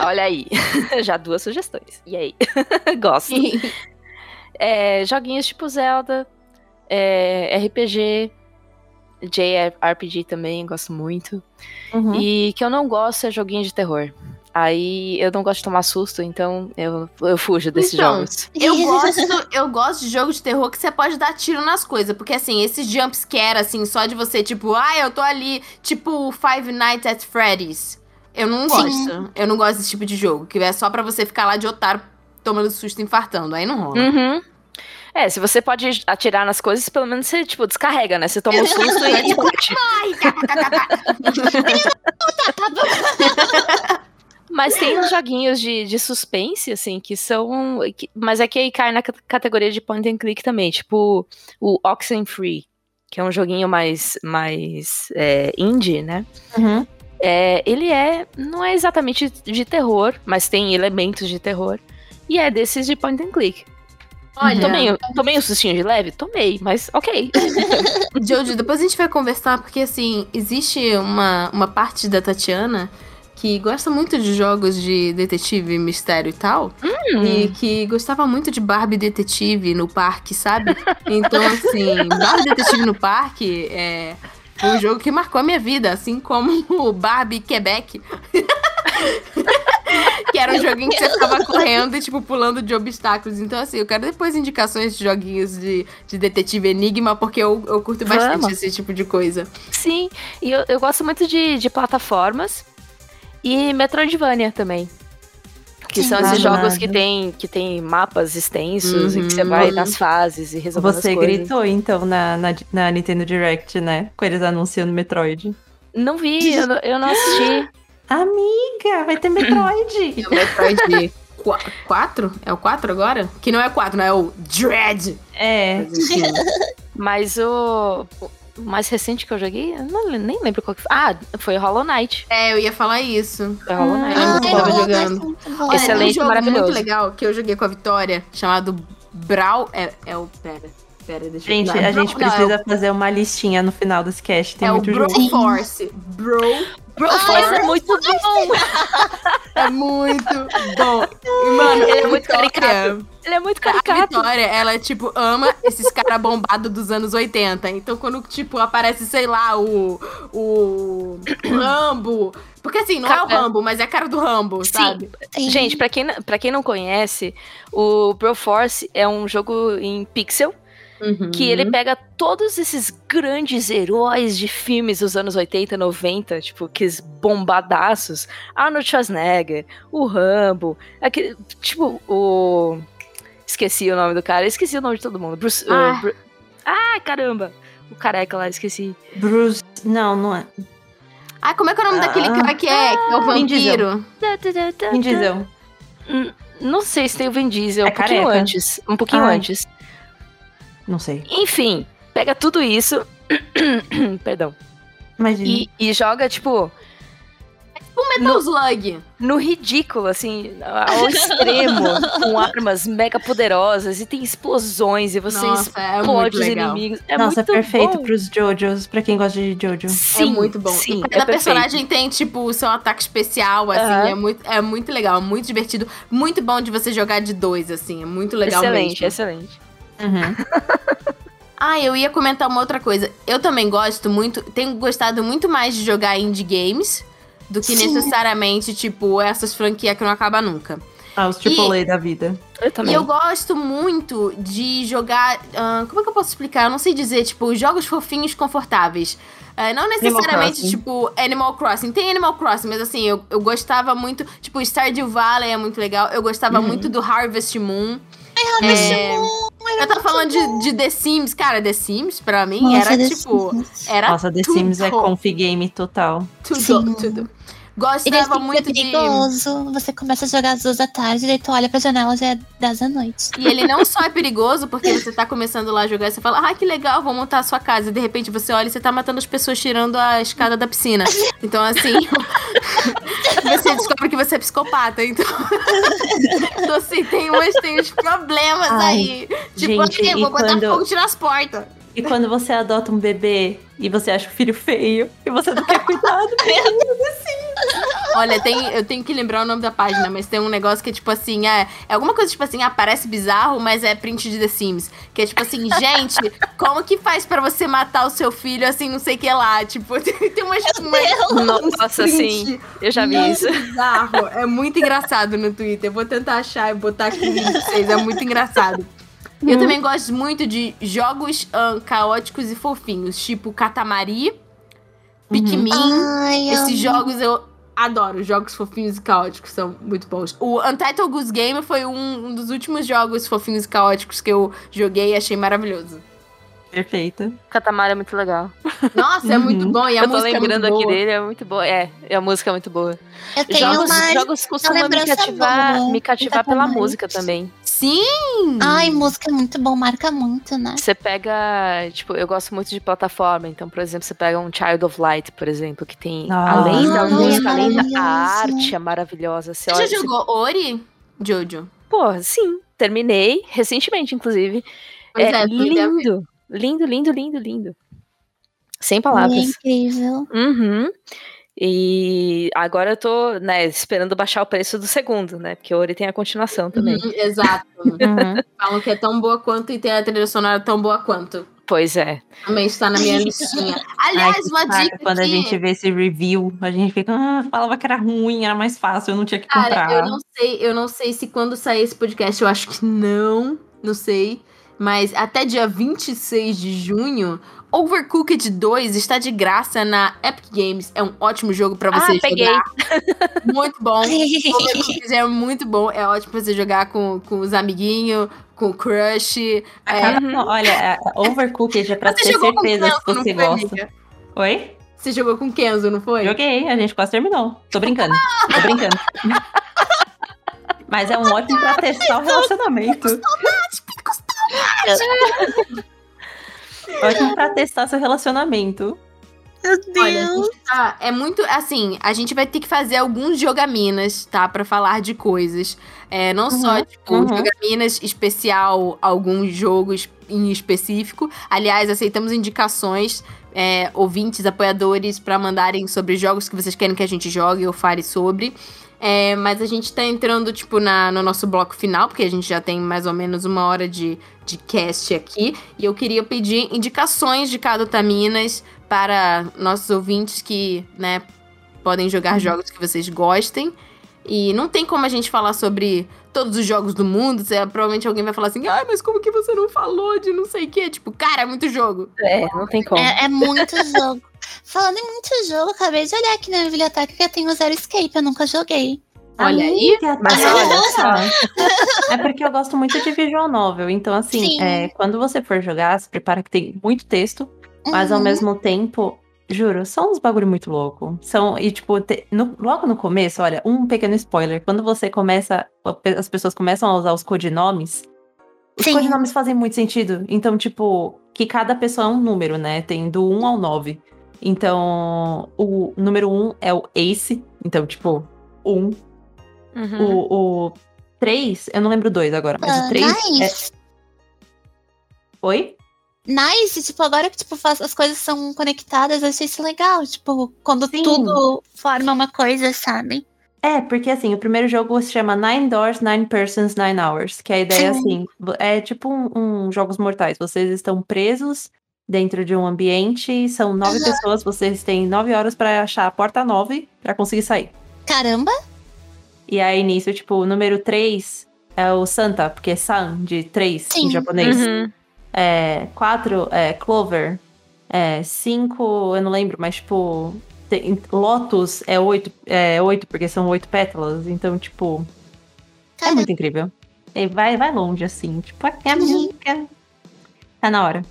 Olha aí, já duas sugestões. E aí? gosto. É, joguinhos tipo Zelda, é, RPG, JRPG também, gosto muito. Uhum. E que eu não gosto é joguinho de terror. Aí eu não gosto de tomar susto, então eu, eu fujo desses Então, jogos. Eu gosto, eu gosto de jogo de terror que você pode dar tiro nas coisas. Porque, assim, esses jumpscare, assim, só de você, tipo, ah, eu tô ali, tipo Five Nights at Freddy's. Eu não Sim. gosto. Eu não gosto desse tipo de jogo. Que é só pra você ficar lá de otário tomando susto e infartando. Aí não rola. Uhum. É, se você pode atirar nas coisas, pelo menos você, tipo, descarrega, né? Você toma um susto e e. Ai, tá, tá, tá. Mas tem uns joguinhos de, de suspense, assim, que são. que- mas é que aí cai na ca- categoria de point and click também, tipo o Oxenfree, que é um joguinho mais, mais é, indie, né? Uhum. É, ele é. não é exatamente de terror, mas tem elementos de terror. E é desses de point and click. Olha, Tomei, tomei um sustinho de leve? Tomei, mas ok. Jojo, depois a gente vai conversar, porque assim, existe uma, uma parte da Tatiana que gosta muito de jogos de detetive, mistério e tal. E que gostava muito de Barbie Detetive no parque, sabe? Então, assim, Barbie Detetive no parque é um jogo que marcou a minha vida, assim como o Barbie Quebec. que era um joguinho que você ficava correndo e, tipo, pulando de obstáculos. Então, assim, eu quero depois indicações de joguinhos de, de detetive enigma, porque eu, eu curto bastante Vamos. esse tipo de coisa. Sim, e eu, eu gosto muito de, de plataformas e Metroidvania também. Que Sim. são esses Nada, jogos que nada. tem, que tem mapas extensos e que você Uhum. vai nas fases e resolvendo Você as coisas. gritou, então, na, na, na Nintendo Direct, né? Com eles anunciando Metroid. Não vi, eu não, eu não assisti. Amiga, vai ter Metroid! E o Metroid 4? É o 4 agora? Que não é o 4, não é o Dread. É. Mas o, o mais recente que eu joguei, eu não, nem lembro qual que foi. Ah, foi Hollow Knight. é, eu ia falar isso. Foi Hollow Knight. Ah, eu tava jogando. muito. Olha, Excelente, um jogo maravilhoso. muito legal que eu joguei com a Vitória, chamado Brawl... É, é o... Pera, pera, deixa Gente, eu... A gente não, precisa fazer uma listinha no final desse cast. Tem É o, é o muito Bro jogo. Force. Bro Bro, Ah, Force é muito bom. é muito bom. Mano, Ele é a muito caricato. Ele é muito A caricato. Vitória, ela, tipo, ama esses caras bombados dos anos 80. Então, quando, tipo, aparece, sei lá, o. O. Rambo. Porque assim, não é o Rambo, mas é a cara do Rambo, Sim. sabe? Sim. Gente, pra quem, pra quem não conhece, o Broforce é um jogo em pixel que ele pega todos esses grandes heróis de filmes dos anos 80, 90, tipo, que bombadaços, Arnold Schwarzenegger, o Rambo, aquele, tipo, o... Esqueci o nome do cara, esqueci o nome de todo mundo. Bruce... uh, Ah. Bru- ah caramba! O careca lá, esqueci. Bruce. Não, não é. Ah, como é que é o nome Ah. daquele cara que é, que é o vampiro? Vin Diesel. Não sei se tem o Vin Diesel, É um pouquinho careca. antes. Um pouquinho Ai. antes. Não sei. Enfim, pega tudo isso. Perdão. Imagina. E, e joga, tipo, O Metal Slug. no ridículo, assim, ao extremo, com armas mega poderosas e tem explosões e você Nossa, é explode os legal. inimigos. É Nossa, muito perfeito bom. pros Jojos, pra quem gosta de Jojo. Sim, é muito bom. Sim, e é cada perfeito. personagem tem, tipo, o seu ataque especial, assim. Aham. É, muito, é muito legal, muito divertido. Muito bom de você jogar de dois, assim. É muito legal excelente, mesmo. excelente. Uhum. Ah, eu ia comentar uma outra coisa. Eu também gosto muito, tenho gostado muito mais de jogar indie games do que Sim. necessariamente, tipo, essas franquias que não acabam nunca. Ah, os AAA da vida. Eu E também. eu gosto muito de jogar. ah, como é que eu posso explicar? Eu não sei dizer, tipo, jogos fofinhos confortáveis. Ah, não necessariamente, Crossing. tipo, Animal Crossing. Tem Animal Crossing, mas assim, eu, eu gostava muito. Tipo, Stardew Valley é muito legal. Eu gostava Uhum. muito do Harvest Moon. É, Eu muito falando de, de The Sims. Cara, The Sims, pra mim, Nossa, era The tipo. Sims. Era Nossa, The tudo. Sims é conf game total. Tudo, Sim. tudo. Gostava fica muito de. perigoso. Você começa a jogar às duas da tarde, daí tu olha pra janela já é 10 da noite. E ele não só é perigoso, porque você tá começando lá a jogar e você fala, ah, que legal, vou montar a sua casa. E de repente você olha e você tá matando as pessoas tirando a escada da piscina. Então, assim. você descobre que você é psicopata. Então. então, assim, tem uns, tem uns problemas Ai, aí. Tipo, gente, vou botar quando- fogo e tirar as portas. E quando você adota um bebê e você acha o filho feio e você não quer cuidado, Olha, tem, eu tenho que lembrar o nome da página, mas tem um negócio que é tipo assim, é, é alguma coisa tipo assim, ah, parece bizarro, mas é print de The Sims. Que é tipo assim, gente, como que faz pra você matar o seu filho assim, não sei o que lá? Tipo, tem, tem umas, umas Nossa, sim. Eu já vi muito isso. bizarro. É muito engraçado no Twitter. Eu vou tentar achar e botar aqui pra vocês. É muito engraçado. E Eu também gosto muito de jogos ahn, caóticos e fofinhos, tipo Katamari, Pikmin. Ai, Esses jogos eu adoro. Jogos fofinhos e caóticos são muito bons. O Untitled Goose Game foi um, um dos últimos jogos fofinhos e caóticos que eu joguei e achei maravilhoso. Perfeita. Catamara é muito legal. Nossa, é Uhum. muito bom. E a eu tô música lembrando é muito aqui boa. dele, é muito boa. É, e a música é muito boa. Eu tenho Jogos, uma. jogos costumam me cativar, boa me cativar pela Catamari. música também. Sim! Ai, música é muito bom, marca muito, né? Você pega, tipo, eu gosto muito de plataforma, então, por exemplo, você pega um Child of Light, por exemplo, que tem, Nossa. além da Ai, música, é além da arte é maravilhosa. Você Você olha, já você- jogou Ori, Jojo? Pô, sim, terminei recentemente, inclusive. Pois é é, lindo, lindo, lindo, lindo, lindo. Sem É palavras. incrível. Uhum. E agora eu tô, né, esperando baixar o preço do segundo, né? Porque o Ori tem a continuação também. Uhum, exato. Uhum. Falam que é tão boa quanto e tem a trilha sonora tão boa quanto. Pois é. Também está na minha listinha. Ai, Aliás, que uma dica quando a gente vê esse review, a gente fica, ah, falava que era ruim, era mais fácil, eu não tinha que Cara, comprar. eu não sei, eu não sei se quando sair esse podcast, eu acho que não, não sei. Mas até dia 26 de junho, Overcooked 2 está de graça na Epic Games. É um ótimo jogo pra você ah, peguei. jogar. Muito bom. Overcooked é muito bom. É ótimo pra você jogar com, com os amiguinhos, com o crush. É, não, olha, a- a Overcooked é pra você ter certeza Kenzo, se você gosta. amiga? Oi? Você jogou com Kenzo, não foi? Joguei, a gente quase terminou. Tô brincando. Tô brincando. Mas é um ótimo pra testar o relacionamento. Ótimo pra testar seu relacionamento. Meu Olha, Deus. gente tá- é muito assim, a gente vai ter que fazer alguns jogaminas, tá? Pra falar de coisas. É, não só, Uhum, tipo, uhum. jogaminas especial, alguns jogos em específico. Aliás, aceitamos indicações, é, ouvintes, apoiadores, pra mandarem sobre jogos que vocês querem que a gente jogue ou fale sobre. É, mas a gente tá entrando, tipo, na, no nosso bloco final, porque a gente já tem mais ou menos uma hora de, de cast aqui. E eu queria pedir indicações de cada Otaminas para nossos ouvintes que, né, podem jogar jogos que vocês gostem. E não tem como a gente falar sobre todos os jogos do mundo. Você, provavelmente alguém vai falar assim, ai, mas como que você não falou de não sei o quê? Tipo, cara, é muito jogo. É, não tem como. É, é muito jogo. Falando em muito jogo, acabei de olhar aqui na biblioteca que eu tenho Zero Escape, eu nunca joguei. Olha aí. Amiga, Mas tá. olha só. É porque eu gosto muito de visual novel. Então, assim, Sim. é, quando você for jogar, se prepara que tem muito texto, mas ao Uhum. mesmo tempo, juro, são uns bagulho muito louco. São, e tipo, te- no- logo no começo, olha, um pequeno spoiler. Quando você começa, as pessoas começam a usar os codinomes, os Sim. codinomes fazem muito sentido. Então, tipo, que cada pessoa é um número, né? Tem do 1 ao 9. Então, o número 1 é o Ace. Então, tipo, 1. Uhum. O, o 3, eu não lembro 2 agora, mas Ah, o 3 é. nice. Oi? Nice, tipo, agora que tipo, as coisas são conectadas, eu achei isso legal. Tipo, quando Sim. tudo forma uma coisa, sabe? É, porque assim, o primeiro jogo se chama Nine Doors, Nine Persons, Nine Hours. Que a ideia é Sim. assim: é tipo um, um Jogos Mortais. Vocês estão presos dentro de um ambiente, são nove pessoas, vocês têm nove horas pra achar a porta nove pra conseguir sair. Caramba! E aí, nisso, tipo, o número 3 é o Santa, porque é San, de 3 em Sim. japonês. Uhum. É, 4 é Clover. É, 5, eu não lembro, mas tipo. tem- Lotus é 8, é 8, porque são 8 pétalas. Então, tipo. É Caramba. muito incrível. E vai, vai longe, assim. Tipo, é, é, Sim. é- Tá na hora.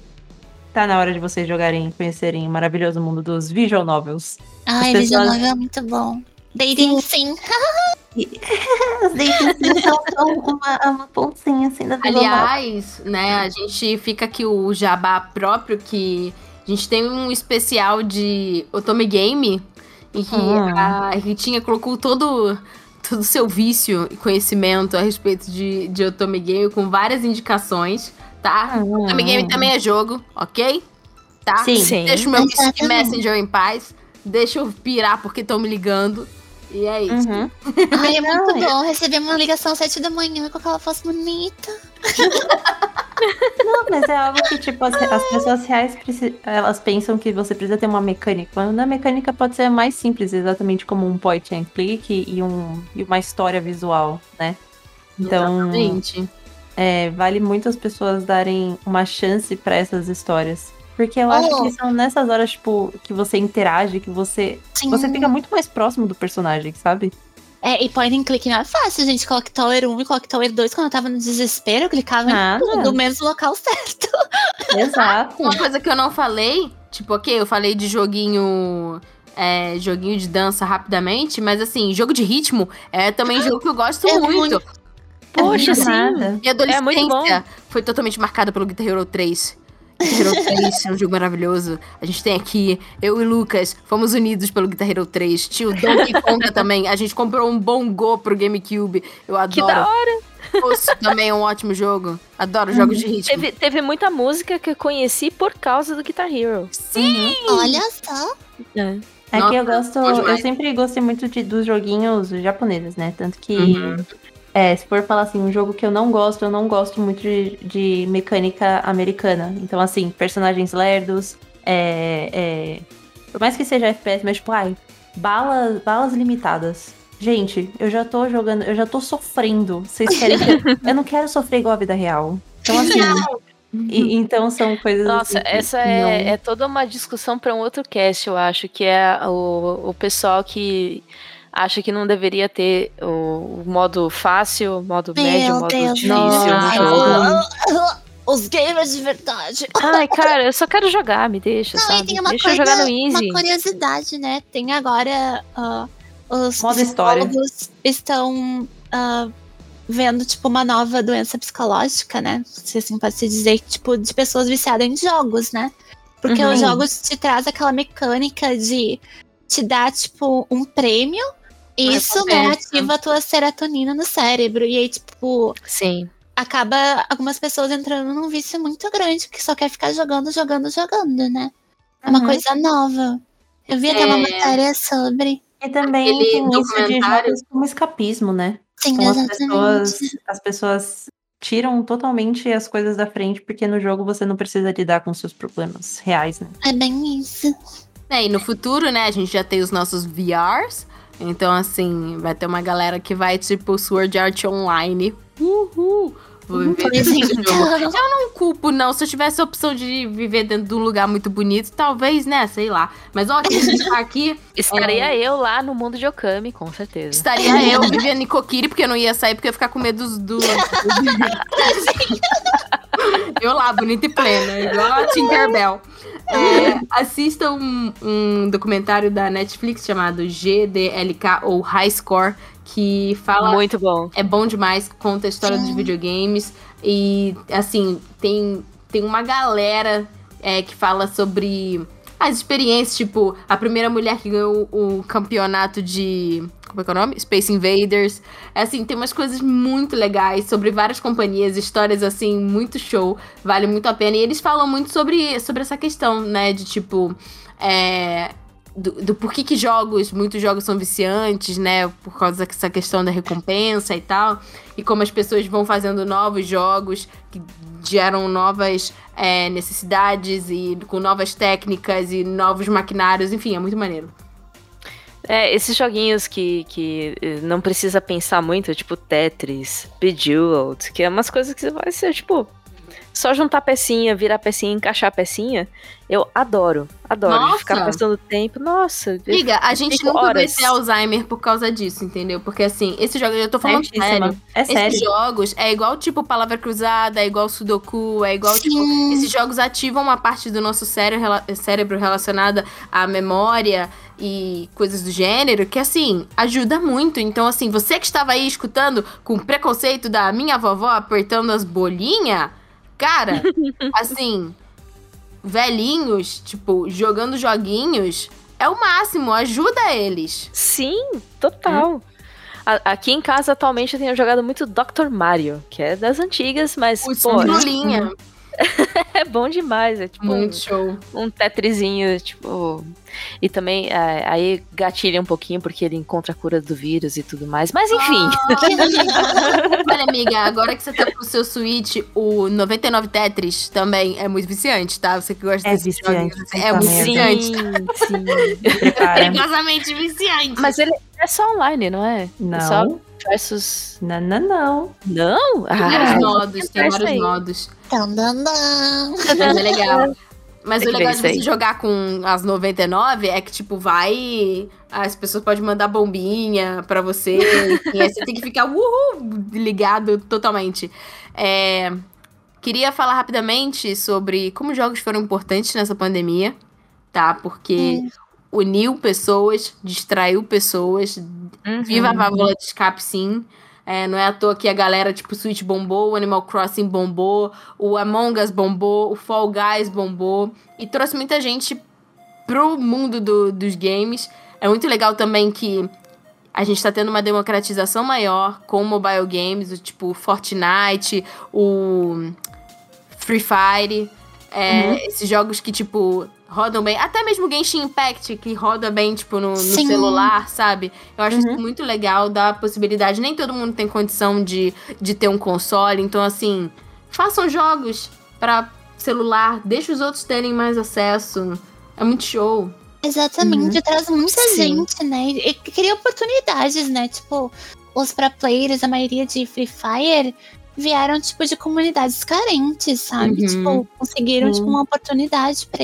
Tá na hora de vocês jogarem, conhecerem o maravilhoso mundo dos visual novels. Ai, As Visual pessoas- Novel é muito bom. Dating sim. Os dating são só uma, uma pontinha assim da vida Aliás, né, a gente fica aqui o jabá próprio que a gente tem um especial de Otome Game em que Hum. a Ritinha colocou todo todo o seu vício e conhecimento a respeito de, de Otome Game com várias indicações, tá? Hum. Otome Game também é jogo, ok? Tá? Sim. Sim. Deixa o meu Exatamente. Messenger em paz. Deixa eu pirar porque estão me ligando. E é isso. Uhum. Ai, é muito bom receber uma ligação às sete da manhã com aquela voz bonita. Não, mas é algo que, tipo, as, as pessoas reais elas pensam que você precisa ter uma mecânica. Quando a mecânica pode ser mais simples, exatamente como um point and click e, um, e uma história visual, né? Então, Exatamente. É, vale muito as pessoas darem uma chance pra essas histórias. Porque eu acho Oh. que são nessas horas, tipo, que você interage, que você. Sim. Você fica muito mais próximo do personagem, sabe? É, e point and click não é fácil, gente. Clock Tower 1 e Clock Tower 2, quando eu tava no desespero, eu clicava Nada. em tudo, menos no local certo. Exato. Uma coisa que eu não falei, tipo, ok, eu falei de joguinho. É, joguinho de dança rapidamente, mas assim, jogo de ritmo é também jogo que eu gosto É muito. muito. Poxa, sim. Nada. Minha adolescência É foi totalmente marcada pelo Guitar Hero 3. Guitar Hero 3 é um jogo maravilhoso. A gente tem aqui, eu e Lucas, fomos unidos pelo Guitar Hero 3. Tinha o Donkey Kong também. A gente comprou um bongo pro GameCube. Eu Que adoro. da hora. Também é um ótimo jogo. Adoro jogos de ritmo. Teve, teve muita música que eu conheci por causa do Guitar Hero. Sim! Olha só. É. É Nossa, que eu gosto, eu sempre gostei muito de, dos joguinhos japoneses, né? Tanto que, Uhum. É, se for falar assim, um jogo que eu não gosto, eu não gosto muito de, de mecânica americana. Então, assim, personagens lerdos, é, é, por mais que seja FPS, mas tipo, ai, balas, balas limitadas. Gente, eu já tô jogando, eu já tô sofrendo. Vocês querem que. eu não quero sofrer igual a vida real. Então, assim. e- então são coisas. Nossa, assim, essa é, é toda uma discussão para um outro cast, eu acho, que é o, o pessoal que acha que não deveria ter o, o modo fácil, o modo médio, o Meu modo Deus. difícil no jogo. Os gamers de verdade. Ai, cara, eu só quero jogar, me deixa, Não, sabe? e tem uma deixa eu coisa, jogar no Easy. uma curiosidade, né? Tem agora ah, os Modo história. estão ah, vendo tipo uma nova doença psicológica, né? Se assim pode se dizer, tipo de pessoas viciadas em jogos, né? Porque Uhum. os jogos te traz aquela mecânica de te dar tipo um prêmio. E Isso, né, recompensa. ativa a tua serotonina no cérebro. E aí, tipo, Sim. acaba algumas pessoas entrando num vício muito grande, que só quer ficar jogando, jogando, jogando, né? É uma Uhum. coisa nova. Eu vi até uma É. matéria sobre. E também Aquele tem isso de jogos como escapismo, né? Sim, Então as exatamente. pessoas, as pessoas tiram totalmente as coisas da frente, porque no jogo você não precisa lidar com seus problemas reais, né? É bem isso. É, e no futuro, né, a gente já tem os nossos VRs. Então, assim, vai ter uma galera que vai, tipo, Sword Art Online. Uhul! Desse jogo. Não culpo, não. Se eu tivesse a opção de viver dentro de um lugar muito bonito, talvez, né, sei lá. Mas, ó, que a gente tá aqui, Estaria eu lá no mundo de Okami, com certeza. estaria eu vivendo em Kokiri, porque eu não ia sair, porque eu ia ficar com medo dos... Do... eu lá, bonita e plena, igual a Tinkerbell. É, assista um, um documentário da Netflix chamado GDLK ou High Score, que fala Muito bom. é bom demais, conta a história dos videogames. E, assim, tem, tem uma galera é, que fala sobre as experiências, tipo, a primeira mulher que ganhou o campeonato de. Como é que é o nome? Space Invaders. É, Assim, tem umas coisas muito legais sobre várias companhias, histórias, assim, muito show. Vale muito a pena. E eles falam muito sobre, sobre essa questão, né? De tipo. É, do, do porquê que jogos, muitos jogos são viciantes, né? Por causa dessa questão da recompensa e tal. E como as pessoas vão fazendo novos jogos que geram novas é, necessidades e com novas técnicas e novos maquinários. Enfim, é muito maneiro. É, esses joguinhos que, que eh, não precisa pensar muito, tipo Tetris, Bejeweled, que é umas coisas que vai ser, tipo, só juntar pecinha, virar pecinha, encaixar pecinha. Eu adoro, adoro. Nossa! Ficar passando tempo. Nossa, eu- Liga, a gente nunca vai horas. ter Alzheimer por causa disso, entendeu? Porque assim, esses jogos, eu tô falando sério. É sério. Esses jogos é igual, tipo, palavra cruzada, é igual Sudoku, é igual, tipo, Sim. esses jogos ativam uma parte do nosso cérebro, cérebro relacionada à memória e coisas do gênero, que assim, ajuda muito. Então, assim, você que estava aí escutando com preconceito da minha vovó apertando as bolinhas, cara, assim, velhinhos, tipo, jogando joguinhos, é o máximo, ajuda eles. Sim, total. A- Aqui em casa, atualmente, eu tenho jogado muito Dr. Mario, que é das antigas, mas, O pô, Cirulinha, é bom demais. É tipo muito show. um tetrizinho, tipo. E também é, aí gatilha um pouquinho porque ele encontra a cura do vírus e tudo mais. Mas enfim. Olha, amiga, agora que você tá com o seu Switch, o 99 Tetris também é muito viciante, tá? Você que gosta É desses viciante, puta É muito viciante. sim, sim. Perigosamente viciante. Mas ele é só online, não é? É só Não, versus. não, não, não. Não? Tem Ah, vários modos, tem vários aí. modos. Tan, dan, dan. Mas é legal. Mas Tem o legal de você aí. jogar com as 99 é que, tipo, vai. As pessoas podem mandar bombinha pra você. e aí você tem que ficar uhul, ligado totalmente. É, queria falar rapidamente sobre como jogos foram importantes nessa pandemia, tá? Porque uniu pessoas, distraiu pessoas, Uhum. Viva a válvula de escape, sim. É, não é à toa que a galera, tipo, Switch bombou, o Animal Crossing bombou, o Among Us bombou, o Fall Guys bombou. E trouxe muita gente pro mundo do- dos games. É muito legal também que a gente tá tendo uma democratização maior com mobile games, o tipo Fortnite, o Free Fire. é, Esses jogos que, tipo, rodam bem. Até mesmo o Genshin Impact, que roda bem, tipo, no, no celular, sabe? Eu acho Uhum. isso muito legal, dá a possibilidade. Nem todo mundo tem condição de, de ter um console. Então, assim, façam jogos pra celular, deixa os outros terem mais acesso. É muito show. Exatamente, traz muita Sim. gente, né? E cria oportunidades, né? Tipo, os pra players, a maioria de Free Fire, vieram, tipo, de comunidades carentes, sabe? Uhum. Tipo, conseguiram, Uhum. tipo, uma oportunidade pra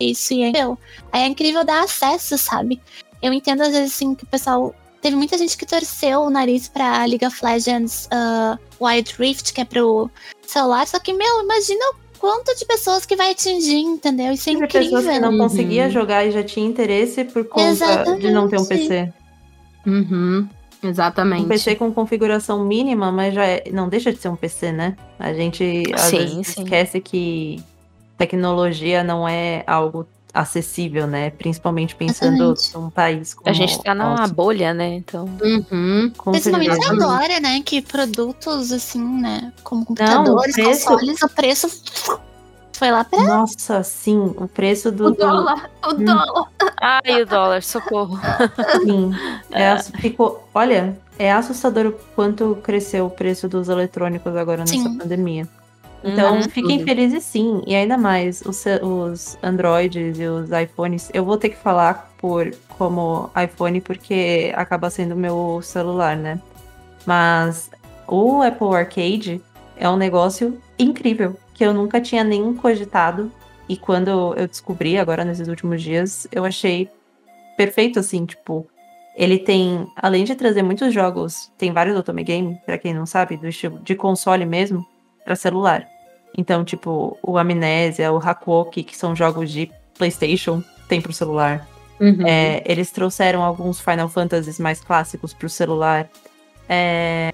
isso. E é incrível. Aí é incrível dar acesso, sabe? Eu entendo, às vezes, assim, que o pessoal. Teve muita gente que torceu o nariz pra League of Legends uh, Wild Rift, que é pro celular. Só que, meu, imagina o quanto de pessoas que vai atingir, entendeu? Isso é Teve incrível. pessoas que não Uhum. conseguia jogar e já tinha interesse por conta de não ter um Exatamente. PC. Uhum. Exatamente. Um PC com configuração mínima, mas já é- não deixa de ser um PC, né? A gente às Sim, vezes sim. esquece que tecnologia não é algo acessível, né? Principalmente pensando Exatamente. num país como A gente tá numa nosso. bolha, né? Então. Uhum. Principalmente agora, né? Que produtos, assim, né? Como computadores, preço- consoles, o preço foi lá pra. Nossa, sim, o preço do, O do- dólar, o Hum. dólar. Ai, o dólar, socorro. Sim. É, ass- ficou, olha, é assustador o quanto cresceu o preço dos eletrônicos agora nessa Sim. pandemia. Então, Uhum. fiquem felizes sim. E ainda mais, os, os Androids e os iPhones, eu vou ter que falar por como iPhone, porque acaba sendo meu celular, né? Mas o Apple Arcade é um negócio incrível, que eu nunca tinha nem cogitado. E quando eu descobri, agora nesses últimos dias, eu achei perfeito, assim, tipo. Ele tem, além de trazer muitos jogos, tem vários Otome Game, pra quem não sabe, do estilo de console mesmo, para celular. Então, tipo, o Amnésia, o Hakuoki, que são jogos de PlayStation, tem pro celular. Uhum. É, eles trouxeram alguns Final Fantasies mais clássicos pro celular. É,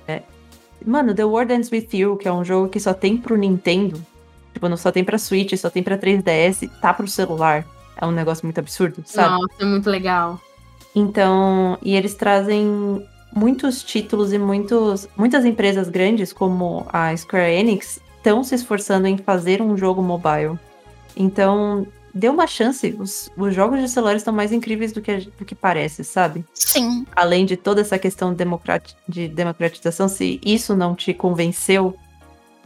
Mano, The World Ends With You, que é um jogo que só tem pro Nintendo. Tipo, não só tem pra Switch, só tem pra 3DS, tá pro celular. É um negócio muito absurdo, sabe? Nossa, é muito legal. Então, e eles trazem muitos títulos e muitos, muitas empresas grandes, como a Square Enix, estão se esforçando em fazer um jogo mobile. Então, dê uma chance. Os, os jogos de celular estão mais incríveis do que, do que parece, sabe? Sim. Além de toda essa questão democrati- de democratização, se isso não te convenceu,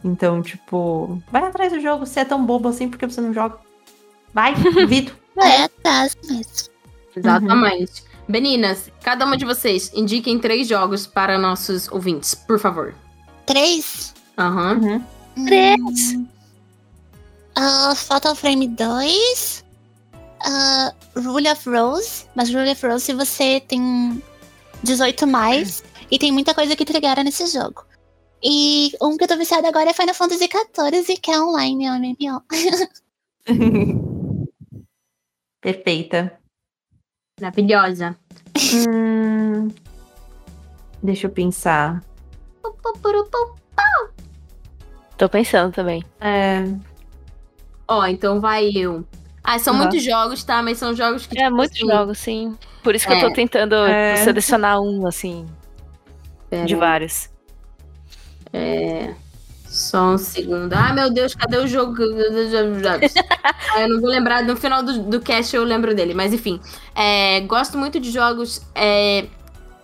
então, tipo, vai atrás do jogo. Se é tão bobo assim, por que você não joga? Vai, duvido. É, tá mesmo. Exatamente. Meninas, cada uma de vocês indiquem três jogos para nossos ouvintes, por favor. Três. Aham. Uhum. Três. Uh, Fatal Frame 2. ah, Rule of Rose. Mas Rule of Rose, se você tem 18 mais. E tem muita coisa que entregaram nesse jogo. E um que eu tô viciada agora é Final Fantasy XIV, que é online, é um MMO. Perfeita. Maravilhosa. Hum, deixa eu pensar. Tô pensando também. É, Ó, então vai eu. Ah, são Aham. muitos jogos, tá? Mas são jogos que. É, tipo muitos assim, jogos, sim. Por isso que eu É. tô tentando É. selecionar um, assim, pera de vários. Só um segundo. Ah, meu Deus, cadê o jogo? ah, eu não vou lembrar. No final do, do cast eu lembro dele. Mas enfim. É, gosto muito de jogos. é,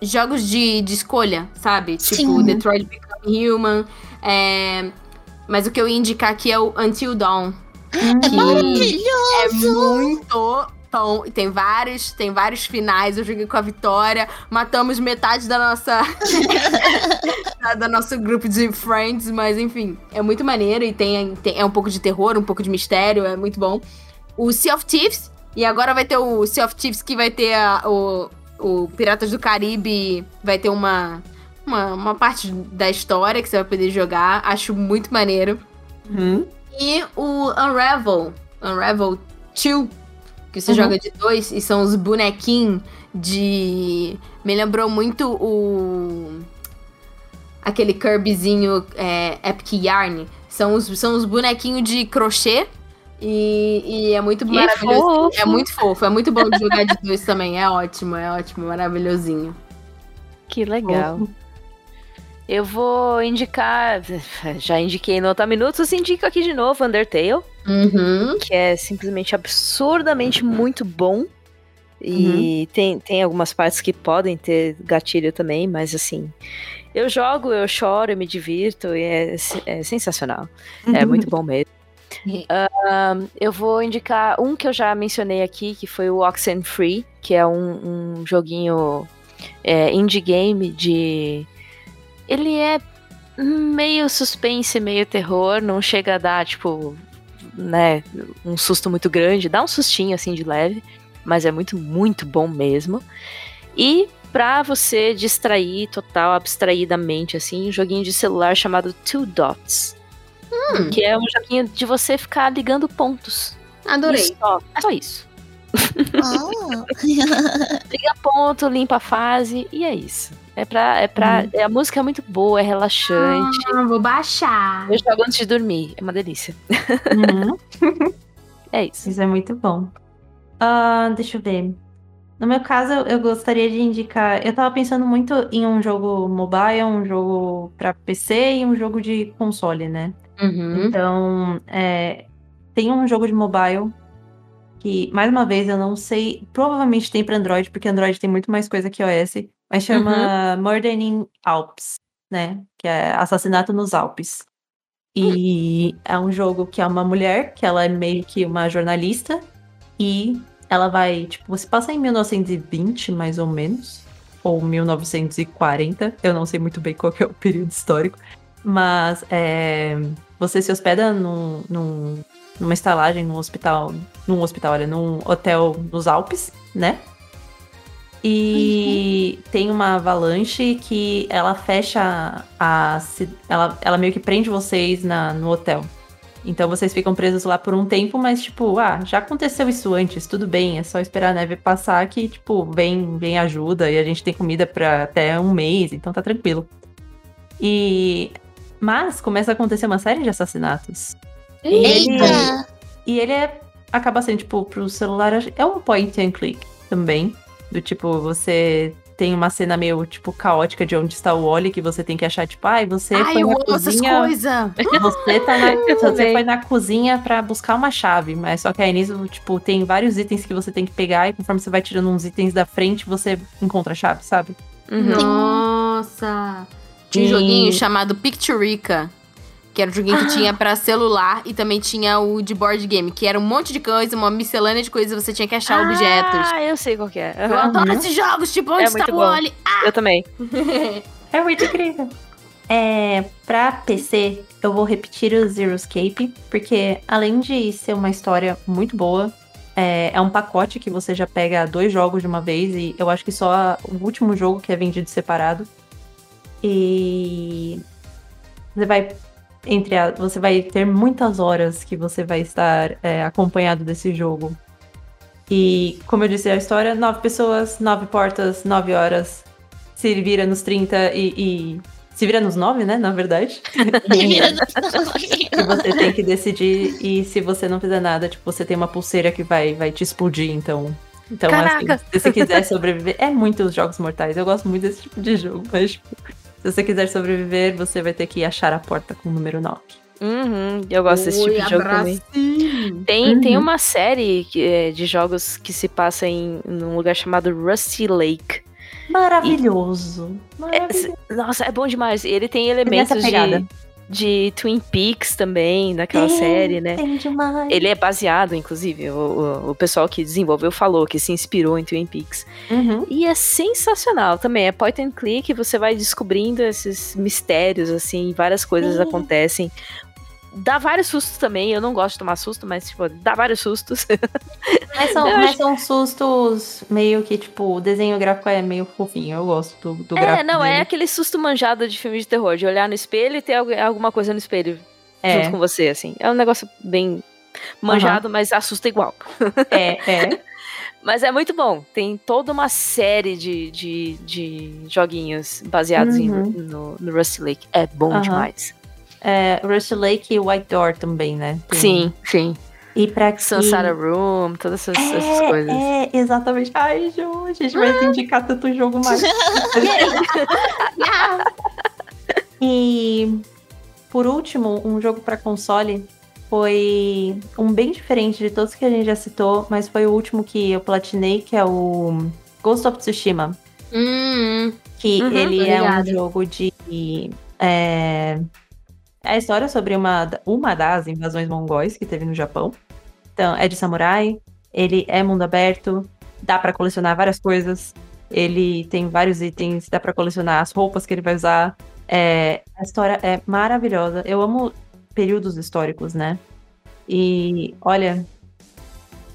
jogos de, de escolha, sabe? Tipo, Sim. Detroit Become Human. é, mas o que eu ia indicar aqui é o Until Dawn. É maravilhoso! é muito Tem vários, tem vários finais. Eu joguei com a Vitória. Matamos metade da nossa. da, da nosso grupo de friends, mas enfim, é muito maneiro e tem, tem- é um pouco de terror, um pouco de mistério, é muito bom. O Sea of Thieves, e agora vai ter o Sea of Thieves que vai ter a- o, o Piratas do Caribe, vai ter uma, uma, uma parte da história que você vai poder jogar, acho muito maneiro. uhum. E o Unravel, Unravel 2, que você Uhum. joga de dois, e são os bonequinhos de. Me lembrou muito o. Aquele Kirbyzinho é, Epic Yarn. São os, são os bonequinhos de crochê. E, e é muito Que maravilhoso. fofo. É muito fofo, é muito bom de jogar de dois também. É ótimo, é ótimo, maravilhosinho. Que legal. Eu vou indicar, já indiquei no Nota Minutos, indico aqui de novo Undertale, Uhum. que é simplesmente absurdamente muito bom. E tem, tem algumas partes que podem ter gatilho também, mas assim, eu jogo, eu choro, eu me divirto e é, é sensacional. É muito bom mesmo. Ahn, eu vou indicar um que eu já mencionei aqui, que foi o Oxenfree, que é um, um joguinho é, indie game de. Ele é meio suspense, meio terror, não chega a dar, tipo, né, um susto muito grande, dá um sustinho assim de leve, mas é muito, muito bom mesmo. E pra você distrair total, abstrair da mente, assim, um joguinho de celular chamado Two Dots. Que é um joguinho de você ficar ligando pontos. Adorei. Só, é só isso. Ah. Liga ponto, limpa a fase e é isso. É pra. É pra é, a música é muito boa, é relaxante. Ah, vou baixar. Eu jogo antes de dormir. É uma delícia. Uhum. É isso. Isso é muito bom. Ah, deixa eu ver. No meu caso, eu- gostaria de indicar. Eu tava pensando muito em um jogo mobile, um jogo pra PC e um jogo de console, né? Uhum. Então, é, tem um jogo de mobile que, mais uma vez, eu não sei. Provavelmente tem pra Android, porque Android tem muito mais coisa que iOS, mas chama Murder in Alps, né? Que é Assassinato nos Alpes. E é um jogo que é uma mulher, que ela é meio que uma jornalista, e ela vai, tipo, você passa em 1920, mais ou menos, ou 1940, eu não sei muito bem qual é o período histórico, mas é, você se hospeda num, num- numa estalagem, num hospital, num hospital, olha, num hotel nos Alpes, né? E tem uma avalanche que ela fecha a. Ela, ela meio que prende vocês na, no hotel. Então vocês ficam presos lá por um tempo, mas tipo, ah, já aconteceu isso antes, tudo bem, é só esperar a neve passar que, tipo, vem, vem ajuda e a gente tem comida pra até um mês, então tá tranquilo. E. Mas começa a acontecer uma série de assassinatos. E ele- Eita! E ele é, acaba sendo, tipo, pro celular, é um point and click também. Do tipo, você tem uma cena meio, tipo, caótica de onde está o Wally, que você tem que achar, tipo, ai, você Ai, foi eu na amo essas cozinha. coisas. Você tá na, você foi na cozinha pra buscar uma chave, mas só que aí nisso, tipo, tem vários itens que você tem que pegar e conforme você vai tirando uns itens da frente, você encontra a chave, sabe? Uhum. Nossa! Tinha um joguinho chamado Picturica, que era um joguinho que tinha pra celular e também tinha o de board game, que era um monte de coisa, uma miscelânea de coisas, você tinha que achar objetos. Ah, eu sei qual que é. Eu Aham. adoro esses jogos, tipo, onde É está o bom. Wally? Eu também. É muito incrível. É, pra PC, eu vou repetir o Zero Escape, porque além de ser uma história muito boa, é, é um pacote que você já pega dois jogos de uma vez, e eu acho que só o último jogo que é vendido separado. E você vai entre a- você vai ter muitas horas que você vai estar é, acompanhado desse jogo. E, como eu disse a história, nove pessoas, nove portas, nove horas. Se vira nos 30 e, e se vira nos nove, né? Na verdade. e você tem que decidir. E se você não fizer nada, tipo, você tem uma pulseira que vai, vai te explodir. Então, então assim, se você quiser sobreviver. É muitos jogos mortais. Eu gosto muito desse tipo de jogo. Mas, tipo, se você quiser sobreviver, você vai ter que achar a porta com o número 9. Uhum, eu gosto desse tipo de jogo também. Tem, uhum. tem uma série é, de jogos que se passa em num lugar chamado Rusty Lake. Maravilhoso. E, Maravilhoso. É, nossa, é bom demais. Ele tem elementos de, de Twin Peaks também, naquela tem, série, né? Tem demais. Ele é baseado, inclusive, o, o, o, pessoal que desenvolveu falou que se inspirou em Twin Peaks. Uhum. E é sensacional também. É point and click, você vai descobrindo esses mistérios, assim, várias coisas acontecem dá vários sustos também. Eu não gosto de tomar susto, mas, tipo, dá vários sustos. Mas são, mas acho... são sustos meio que, tipo, o desenho gráfico é meio fofinho. Eu gosto do, do é, gráfico. É, não, dele. é aquele susto manjado de filme de terror, de olhar no espelho e ter alguma coisa no espelho é. junto com você, assim. É um negócio bem manjado, uhum. mas assusta igual. É, é. Mas é muito bom. Tem toda uma série de, de, de joguinhos baseados uhum. em, no, no Rusty Lake. É bom uhum. demais é, Rush Lake e White Door também, né? Tem... Sim, sim. E pra que... Sansara Room, todas essas, é, essas coisas. É, exatamente. Ai, Ju, a gente vai ah. indicar tanto jogo mais. e por último, um jogo para console foi um bem diferente de todos que a gente já citou, mas foi o último que eu platinei, que é o Ghost of Tsushima. Hum, que uhum, ele é um jogo de é, é a história sobre uma, uma das invasões mongóis que teve no Japão. Então, é de samurai, ele é mundo aberto, dá para colecionar várias coisas. Ele tem vários itens, dá para colecionar as roupas que ele vai usar. É, a história é maravilhosa. Eu amo períodos históricos, né? E olha,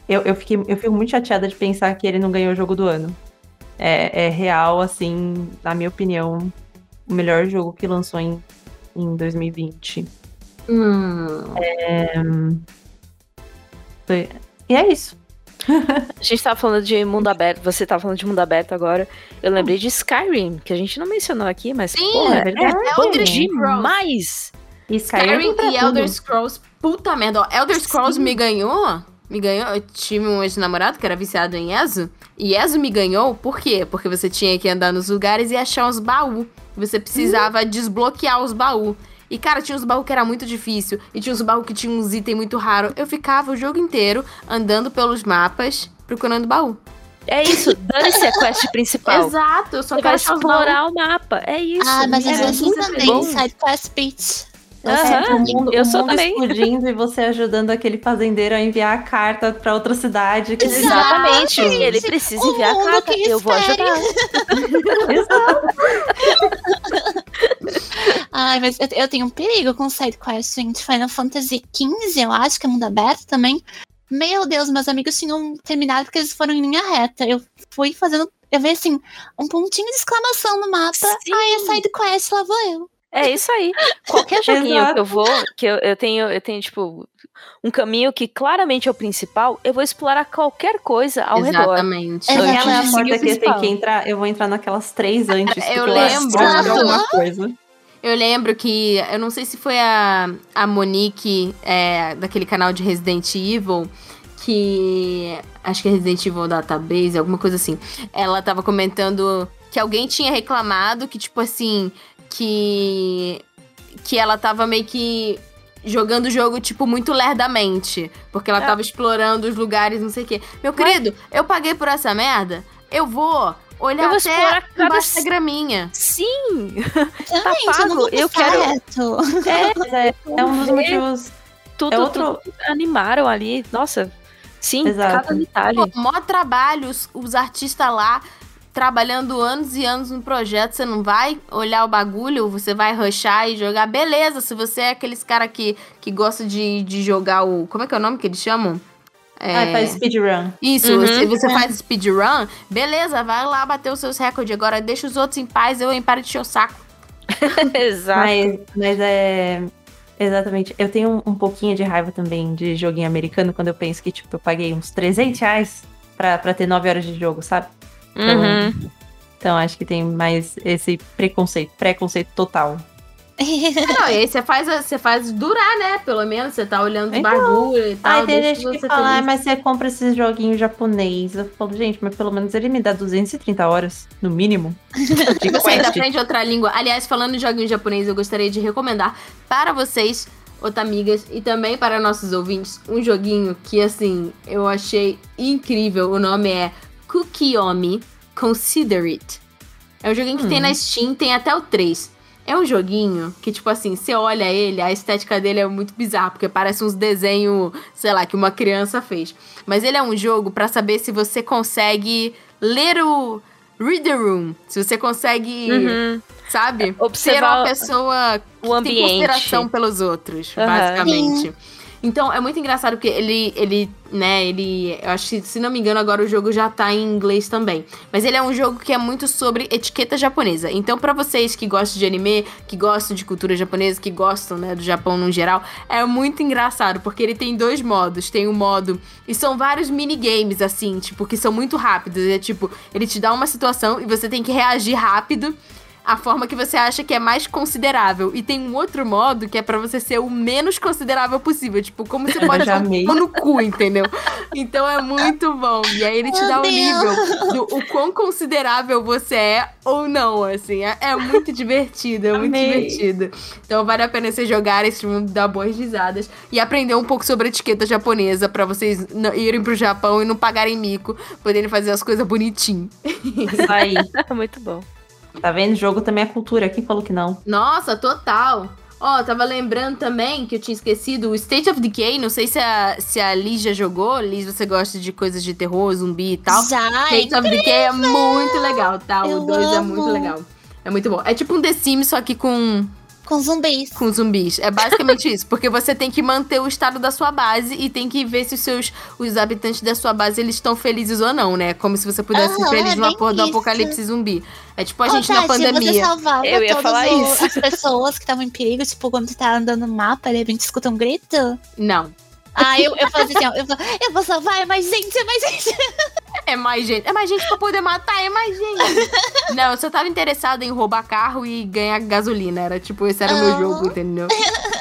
eu, eu, fiquei, eu fico muito chateada de pensar que ele não ganhou o jogo do ano. É, é real, assim, na minha opinião, o melhor jogo que lançou em em 2020. Hum. É... E é isso. a gente tava falando de mundo aberto, você tava falando de mundo aberto agora. Eu lembrei de Skyrim, que a gente não mencionou aqui, mas Sim, porra, é verdade. É, é Elder demais. Skyrim, Skyrim e Elder Scrolls, puta merda. Ó, Elder Scrolls Sim. me ganhou me ganhou. Eu tive um ex-namorado que era viciado em ESO. E ESO me ganhou por quê? Porque você tinha que andar nos lugares e achar os baús. Você precisava desbloquear os baús. E, cara, tinha uns baús que era muito difícil. E tinha uns baús que tinha uns itens muito raros. Eu ficava o jogo inteiro andando pelos mapas, procurando baú. É isso, dane-se a quest principal. Exato, eu só Você quero explorar o mapa. É isso. Ah, mas é às vezes também, side quest beats. Uhum, o mundo, eu o sou mundo também. explodindo e você ajudando aquele fazendeiro a enviar a carta para outra cidade. Que Exatamente. Ele precisa enviar a carta. Eu vou ajudar. Ai, mas eu, eu, tenho um perigo com side quest, gente. Final Fantasy XV, eu acho que é mundo aberto também. Meu Deus, meus amigos tinham terminado porque eles foram em linha reta. Eu fui fazendo. Eu vi assim, um pontinho de exclamação no mapa. Sim. Ai, é side quest, lá vou eu. É isso aí. Qualquer joguinho que eu vou, que eu, eu tenho, eu tenho, tipo, um caminho que claramente é o principal, eu vou explorar qualquer coisa ao Exatamente. redor. Exatamente. Aquela é a porta que eu tenho que entrar, eu vou entrar naquelas três antes. Eu lembro. alguma coisa. Eu lembro que, eu não sei se foi a, a Monique, é, daquele canal de Resident Evil, que. Acho que é Resident Evil Database, alguma coisa assim. Ela tava comentando que alguém tinha reclamado que, tipo assim, que que ela tava meio que jogando o jogo, tipo, muito lerdamente. Porque ela é. tava explorando os lugares, não sei o quê. Meu querido, eu paguei por essa merda. Eu vou olhar eu vou até embaixo da graminha. Sim! tá pago. Eu quero. É, é, é um dos motivos. Tudo, é outro... Tudo animaram ali. Nossa. Sim, Exato. cada detalhe. Pô, mó trabalho, os, os artistas lá trabalhando anos e anos no projeto, você não vai olhar o bagulho, você vai rushar e jogar. Beleza, se você é aqueles cara que, que gosta de, de jogar o. Como é que é o nome que eles chamam? É... Ah, faz speedrun. Isso, uhum. se você faz speedrun, beleza, vai lá bater os seus recordes. Agora deixa os outros em paz, eu em para de encher o saco. Exato. Mas, mas é. Exatamente. Eu tenho um, um pouquinho de raiva também de joguinho americano quando eu penso que, tipo, eu paguei uns 300 reais pra, pra ter nove horas de jogo, sabe? Uhum. Então acho que tem mais esse preconceito, preconceito total. Não, e aí você faz, você faz durar, né? Pelo menos você tá olhando os Então. bagulho e tal. Aí tem deixa gente que você fala, ah, mas você compra esses joguinhos japonês. Eu falo, gente, mas pelo menos ele me dá 230 horas, no mínimo. De Você ainda aprende outra língua. Aliás, falando em joguinhos japonês, eu gostaria de recomendar para vocês, otamigas, e também para nossos ouvintes, um joguinho que, assim, eu achei incrível. O nome é Kukiomi Consider It. É um joguinho que tem Hum. na Steam, tem até o 3. É um joguinho que, tipo assim, você olha ele, a estética dele é muito bizarra, porque parece uns desenhos, sei lá, que uma criança fez. Mas ele é um jogo pra saber se você consegue ler o Read the Room. Se você consegue, Uhum. sabe? Ser Observar uma pessoa que o tem ambiente. consideração pelos outros, Aham. basicamente. Então, é muito engraçado porque ele, ele, né, ele. Eu acho que, se não me engano, agora o jogo já tá em inglês também. Mas ele é um jogo que é muito sobre etiqueta japonesa. Então, pra vocês que gostam de anime, que gostam de cultura japonesa, que gostam, né, do Japão no geral, é muito engraçado, porque ele tem dois modos. Tem o modo. E são vários minigames, assim, tipo, que são muito rápidos. É tipo, ele te dá uma situação e você tem que reagir rápido a forma que você acha que é mais considerável. E tem um outro modo que é pra você ser o menos considerável possível. Tipo, como você pode dar um no cu, entendeu? Então é muito bom. E aí ele te Meu dá o Deus. nível do o quão considerável você é ou não, assim. É, é muito divertido, é muito Amei. divertido. Então vale a pena vocês jogarem esse mundo, dar boas risadas e aprender um pouco sobre a etiqueta japonesa pra vocês não- irem pro Japão e não pagarem mico, poderem fazer as coisas bonitinho. Isso aí. Muito bom. Tá vendo? Jogo também é cultura. Quem falou que não? Nossa, total. Ó, tava lembrando também que eu tinha esquecido o State of Decay. Não sei se a, se a Liz já jogou. Liz, você gosta de coisas de terror, zumbi e tal. Já, State of Decay é muito legal, tá? O Eu 2 é muito legal. É muito bom. É tipo um The Sims, só que com, com zumbis. com zumbis. É basicamente isso. Porque você tem que manter o estado da sua base e tem que ver se os seus os habitantes da sua base eles estão felizes ou não, né? Como se você pudesse ser Aham, feliz é numa porra do apocalipse zumbi. É tipo a Ô, gente na Tati, pandemia. Você salvava Eu ia falar o- isso. as pessoas que estavam em perigo, tipo, quando você tá andando no mapa, de repente escuta um grito. Não. Ah, eu, eu fazia assim, ó, eu, vou- eu vou salvar, é mais gente, é mais gente. É mais gente. É mais gente pra poder matar, é mais gente. Não, eu só tava interessada em roubar carro e ganhar gasolina. Era tipo, esse era o meu jogo, entendeu?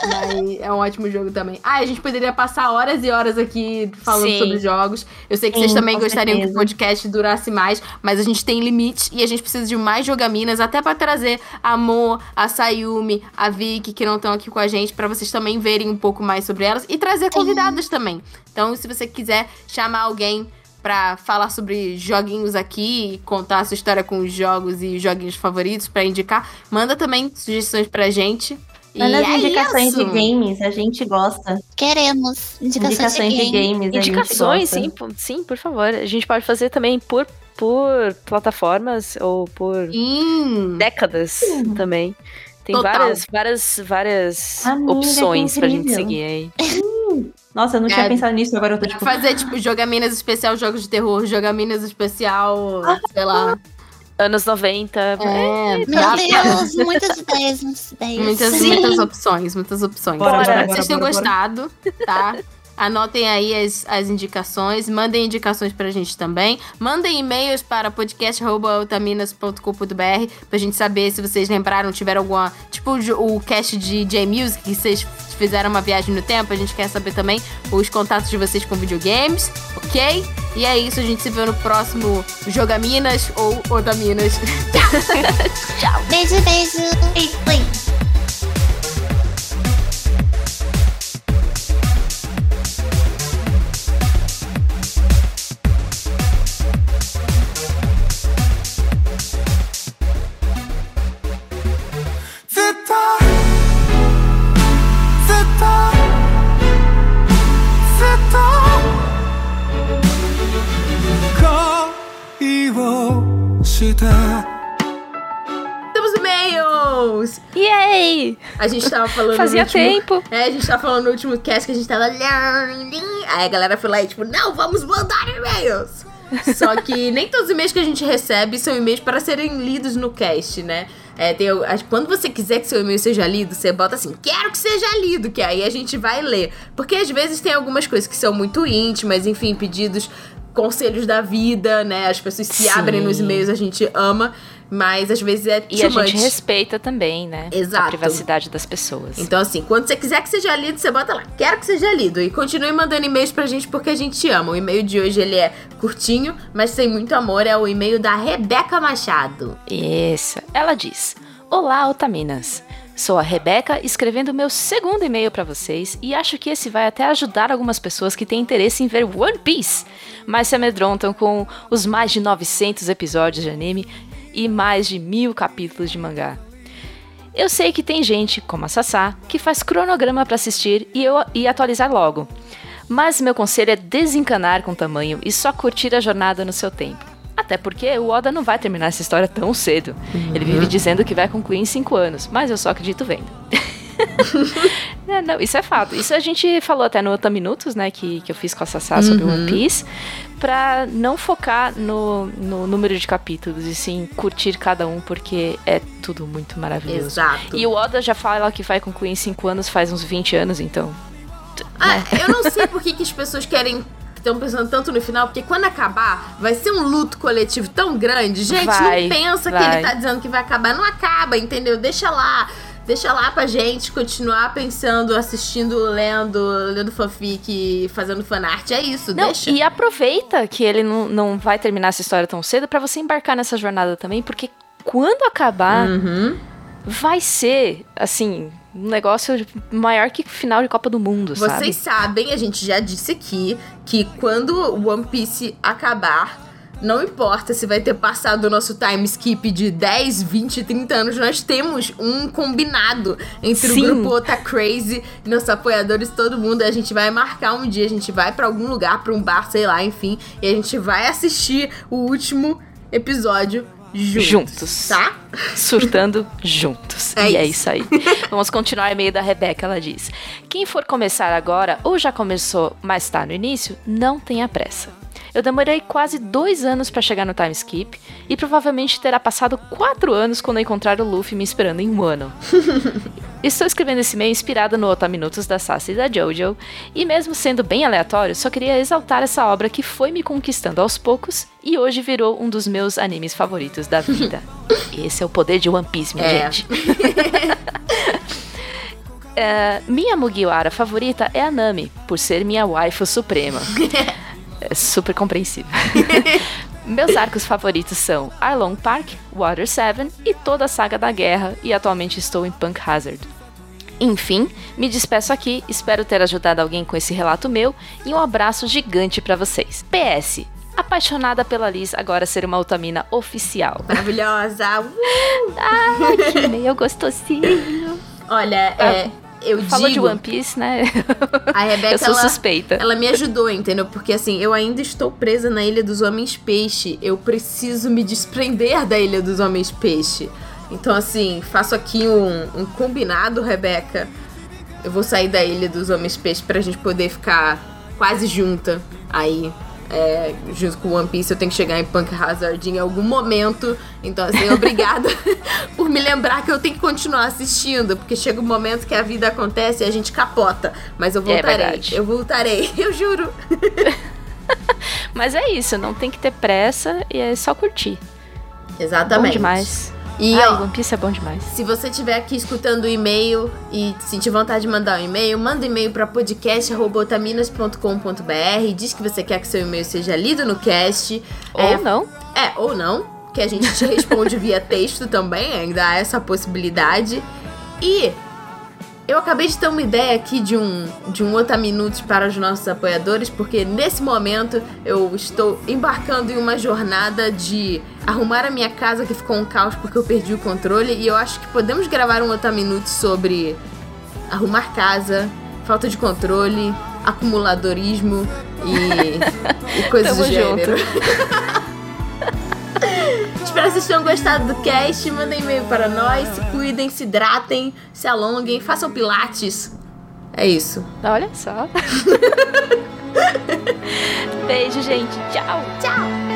Mas é um ótimo jogo também. Ah, a gente poderia passar horas e horas aqui falando Sim. sobre jogos. Eu sei que Sim, vocês também gostariam que o certeza. podcast durasse mais, mas a gente tem limites e a gente precisa de mais jogaminas, até pra trazer a Mo, a Sayumi, a Vicky, que não estão aqui com a gente, pra vocês também verem um pouco mais sobre elas e trazer convidadas também. Então, se você quiser chamar alguém pra falar sobre joguinhos aqui e contar a sua história com os jogos e joguinhos favoritos pra indicar, manda também sugestões pra gente. E Manda as é indicações isso. de games, a gente gosta. Queremos indicações, Indicações de de game. games, Indicações, sim, sim, por favor. A gente pode fazer também por, por plataformas ou por Sim. décadas também. Tem Total. várias, várias, várias Amiga, opções pra gente seguir aí. Nossa, eu não tinha É. pensado nisso, agora eu tô tipo. fazer, tipo, jogaminas especial jogos de terror, jogaminas especial, sei lá. Anos 90. É, Meu dá pra- Deus, muitas ideias, muitas ideias. Muitas, muitas opções, muitas opções. Bora, Espero bora, que vocês bora, tenham bora, gostado, tá? Anotem aí as, as indicações, mandem indicações pra gente também. Mandem e-mails para podcast.otaminas.com.br pra gente saber se vocês lembraram, tiveram alguma. Tipo o, cast de J-Music, que vocês fizeram uma viagem no tempo. A gente quer saber também os contatos de vocês com videogames, ok? E é isso, a gente se vê no próximo Jogaminas ou Otaminas. Beijo, beijo. Oi, oi. A gente tava falando Fazia último... tempo. É, a gente tava falando no último cast que a gente tava. Aí a galera foi lá e tipo, não, vamos mandar e-mails! Só que nem todos os e-mails que a gente recebe são e-mails para serem lidos no cast, né? É, tem, quando você quiser que seu e-mail seja lido, você bota assim, quero que seja lido, que aí a gente vai ler. Porque às vezes tem algumas coisas que são muito íntimas, enfim, pedidos conselhos da vida, né? As pessoas se Sim. abrem nos e-mails, a gente ama, mas às vezes é E a gente much. respeita também, né? Exato. A privacidade das pessoas. Então, assim, quando você quiser que seja lido, você bota lá, quero que seja lido. E continue mandando e-mails pra gente porque a gente te ama. O e-mail de hoje, ele é curtinho, mas tem muito amor. É o e-mail da Rebeca Machado. Isso. Ela diz: Olá, Otaminas. Sou a Rebeca, escrevendo meu segundo e-mail pra vocês e acho que esse vai até ajudar algumas pessoas que têm interesse em ver One Piece, mas se amedrontam com os mais de 900 episódios de anime e mais de mil capítulos de mangá. Eu sei que tem gente, como a Sassá, que faz cronograma pra assistir e, eu, e atualizar logo. Mas meu conselho é desencanar com o tamanho e só curtir a jornada no seu tempo. Até porque o Oda não vai terminar essa história tão cedo. Ele vive dizendo que vai concluir em 5 anos, mas eu só acredito vendo. É, não, isso é fato. Isso a gente falou até no Ota Minutos, né, que, que eu fiz com a Sassá sobre Uhum. One Piece, pra não focar no, no número de capítulos, e sim curtir cada um, porque é tudo muito maravilhoso. Exato. E o Oda já fala que vai concluir em 5 anos, faz uns 20 anos, então. Ah, eu não sei por que, que as pessoas querem. Estão pensando tanto no final, porque quando acabar, vai ser um luto coletivo tão grande. Gente, Vai, não pensa que vai. ele tá dizendo que vai acabar. Não acaba, entendeu? Deixa lá. Deixa lá pra gente continuar pensando, assistindo, lendo, lendo fanfic, fazendo fanart. É isso, Não, deixa. e aproveita que ele não, não vai terminar essa história tão cedo pra você embarcar nessa jornada também, porque quando acabar, Uhum. vai ser, assim, um negócio maior que final de Copa do Mundo, sabe? Vocês sabem, a gente já disse aqui, que quando o One Piece acabar, não importa se vai ter passado o nosso time skip de 10, 20, 30 anos, nós temos um combinado entre Sim. o grupo Ota Crazy e nossos apoiadores, todo mundo. A gente vai marcar um dia, a gente vai pra algum lugar, pra um bar, sei lá, enfim, e a gente vai assistir o último episódio juntos. Juntos. Tá? surtando juntos. É e é isso. isso aí. Vamos continuar o e-mail da Rebeca, ela diz: Quem for começar agora ou já começou, mas está no início, não tenha pressa. Eu demorei quase dois anos para chegar no time skip e provavelmente terá passado quatro anos quando eu encontrar o Luffy me esperando em um ano. Estou escrevendo esse e-mail inspirada no Otaminutos da Sassy e da Jojo, e mesmo sendo bem aleatório, só queria exaltar essa obra que foi me conquistando aos poucos e hoje virou um dos meus animes favoritos da vida. Esse é o poder de One Piece, minha É. gente. É, minha Mugiwara favorita é a Nami, por ser minha waifu suprema. É super compreensível. Meus arcos favoritos são Arlong Park, Water 7 e toda a saga da guerra, e atualmente estou em Punk Hazard. Enfim, me despeço aqui, espero ter ajudado alguém com esse relato meu e um abraço gigante pra vocês. PS, apaixonada pela Liz agora ser uma Otamina oficial. Maravilhosa. Uh! Ai, que meio gostosinho. Olha, é, eu Falou de digo... One Piece, né? A Rebeca, Eu sou ela, suspeita. ela me ajudou, entendeu? Porque assim, eu ainda estou presa na Ilha dos Homens Peixe. Eu preciso me desprender da Ilha dos Homens Peixe. Então, assim, faço aqui um, um combinado, Rebeca. Eu vou sair da Ilha dos Homens Peixe pra gente poder ficar quase junta aí. É, junto com One Piece, eu tenho que chegar em Punk Hazard em algum momento. Então, assim, obrigada por me lembrar que eu tenho que continuar assistindo. Porque chega um momento que a vida acontece e a gente capota. Mas eu É voltarei. verdade. eu voltarei, eu juro. Mas é isso, não tem que ter pressa e é só curtir. Exatamente. Bom demais. E, Ai, ó, One Piece é bom demais. Se você estiver aqui escutando o e-mail e sentir vontade de mandar um e-mail, manda um e-mail para podcast.otaminas.com.br. Diz que você quer que seu e-mail seja lido no cast. Ou É, não. É, ou não, que a gente te responde via texto também, ainda há essa possibilidade. E eu acabei de ter uma ideia aqui de um, de um Ota Minutos para os nossos apoiadores, porque nesse momento eu estou embarcando em uma jornada de arrumar a minha casa que ficou um caos porque eu perdi o controle. E eu acho que podemos gravar um Ota Minutos sobre arrumar casa, falta de controle, acumuladorismo e, e coisas Tamo do gênero. Espero que vocês tenham gostado do cast. Mandem e-mail para nós. Se cuidem, se hidratem, se alonguem, façam pilates. É isso. Olha só. Beijo, gente. Tchau. Tchau!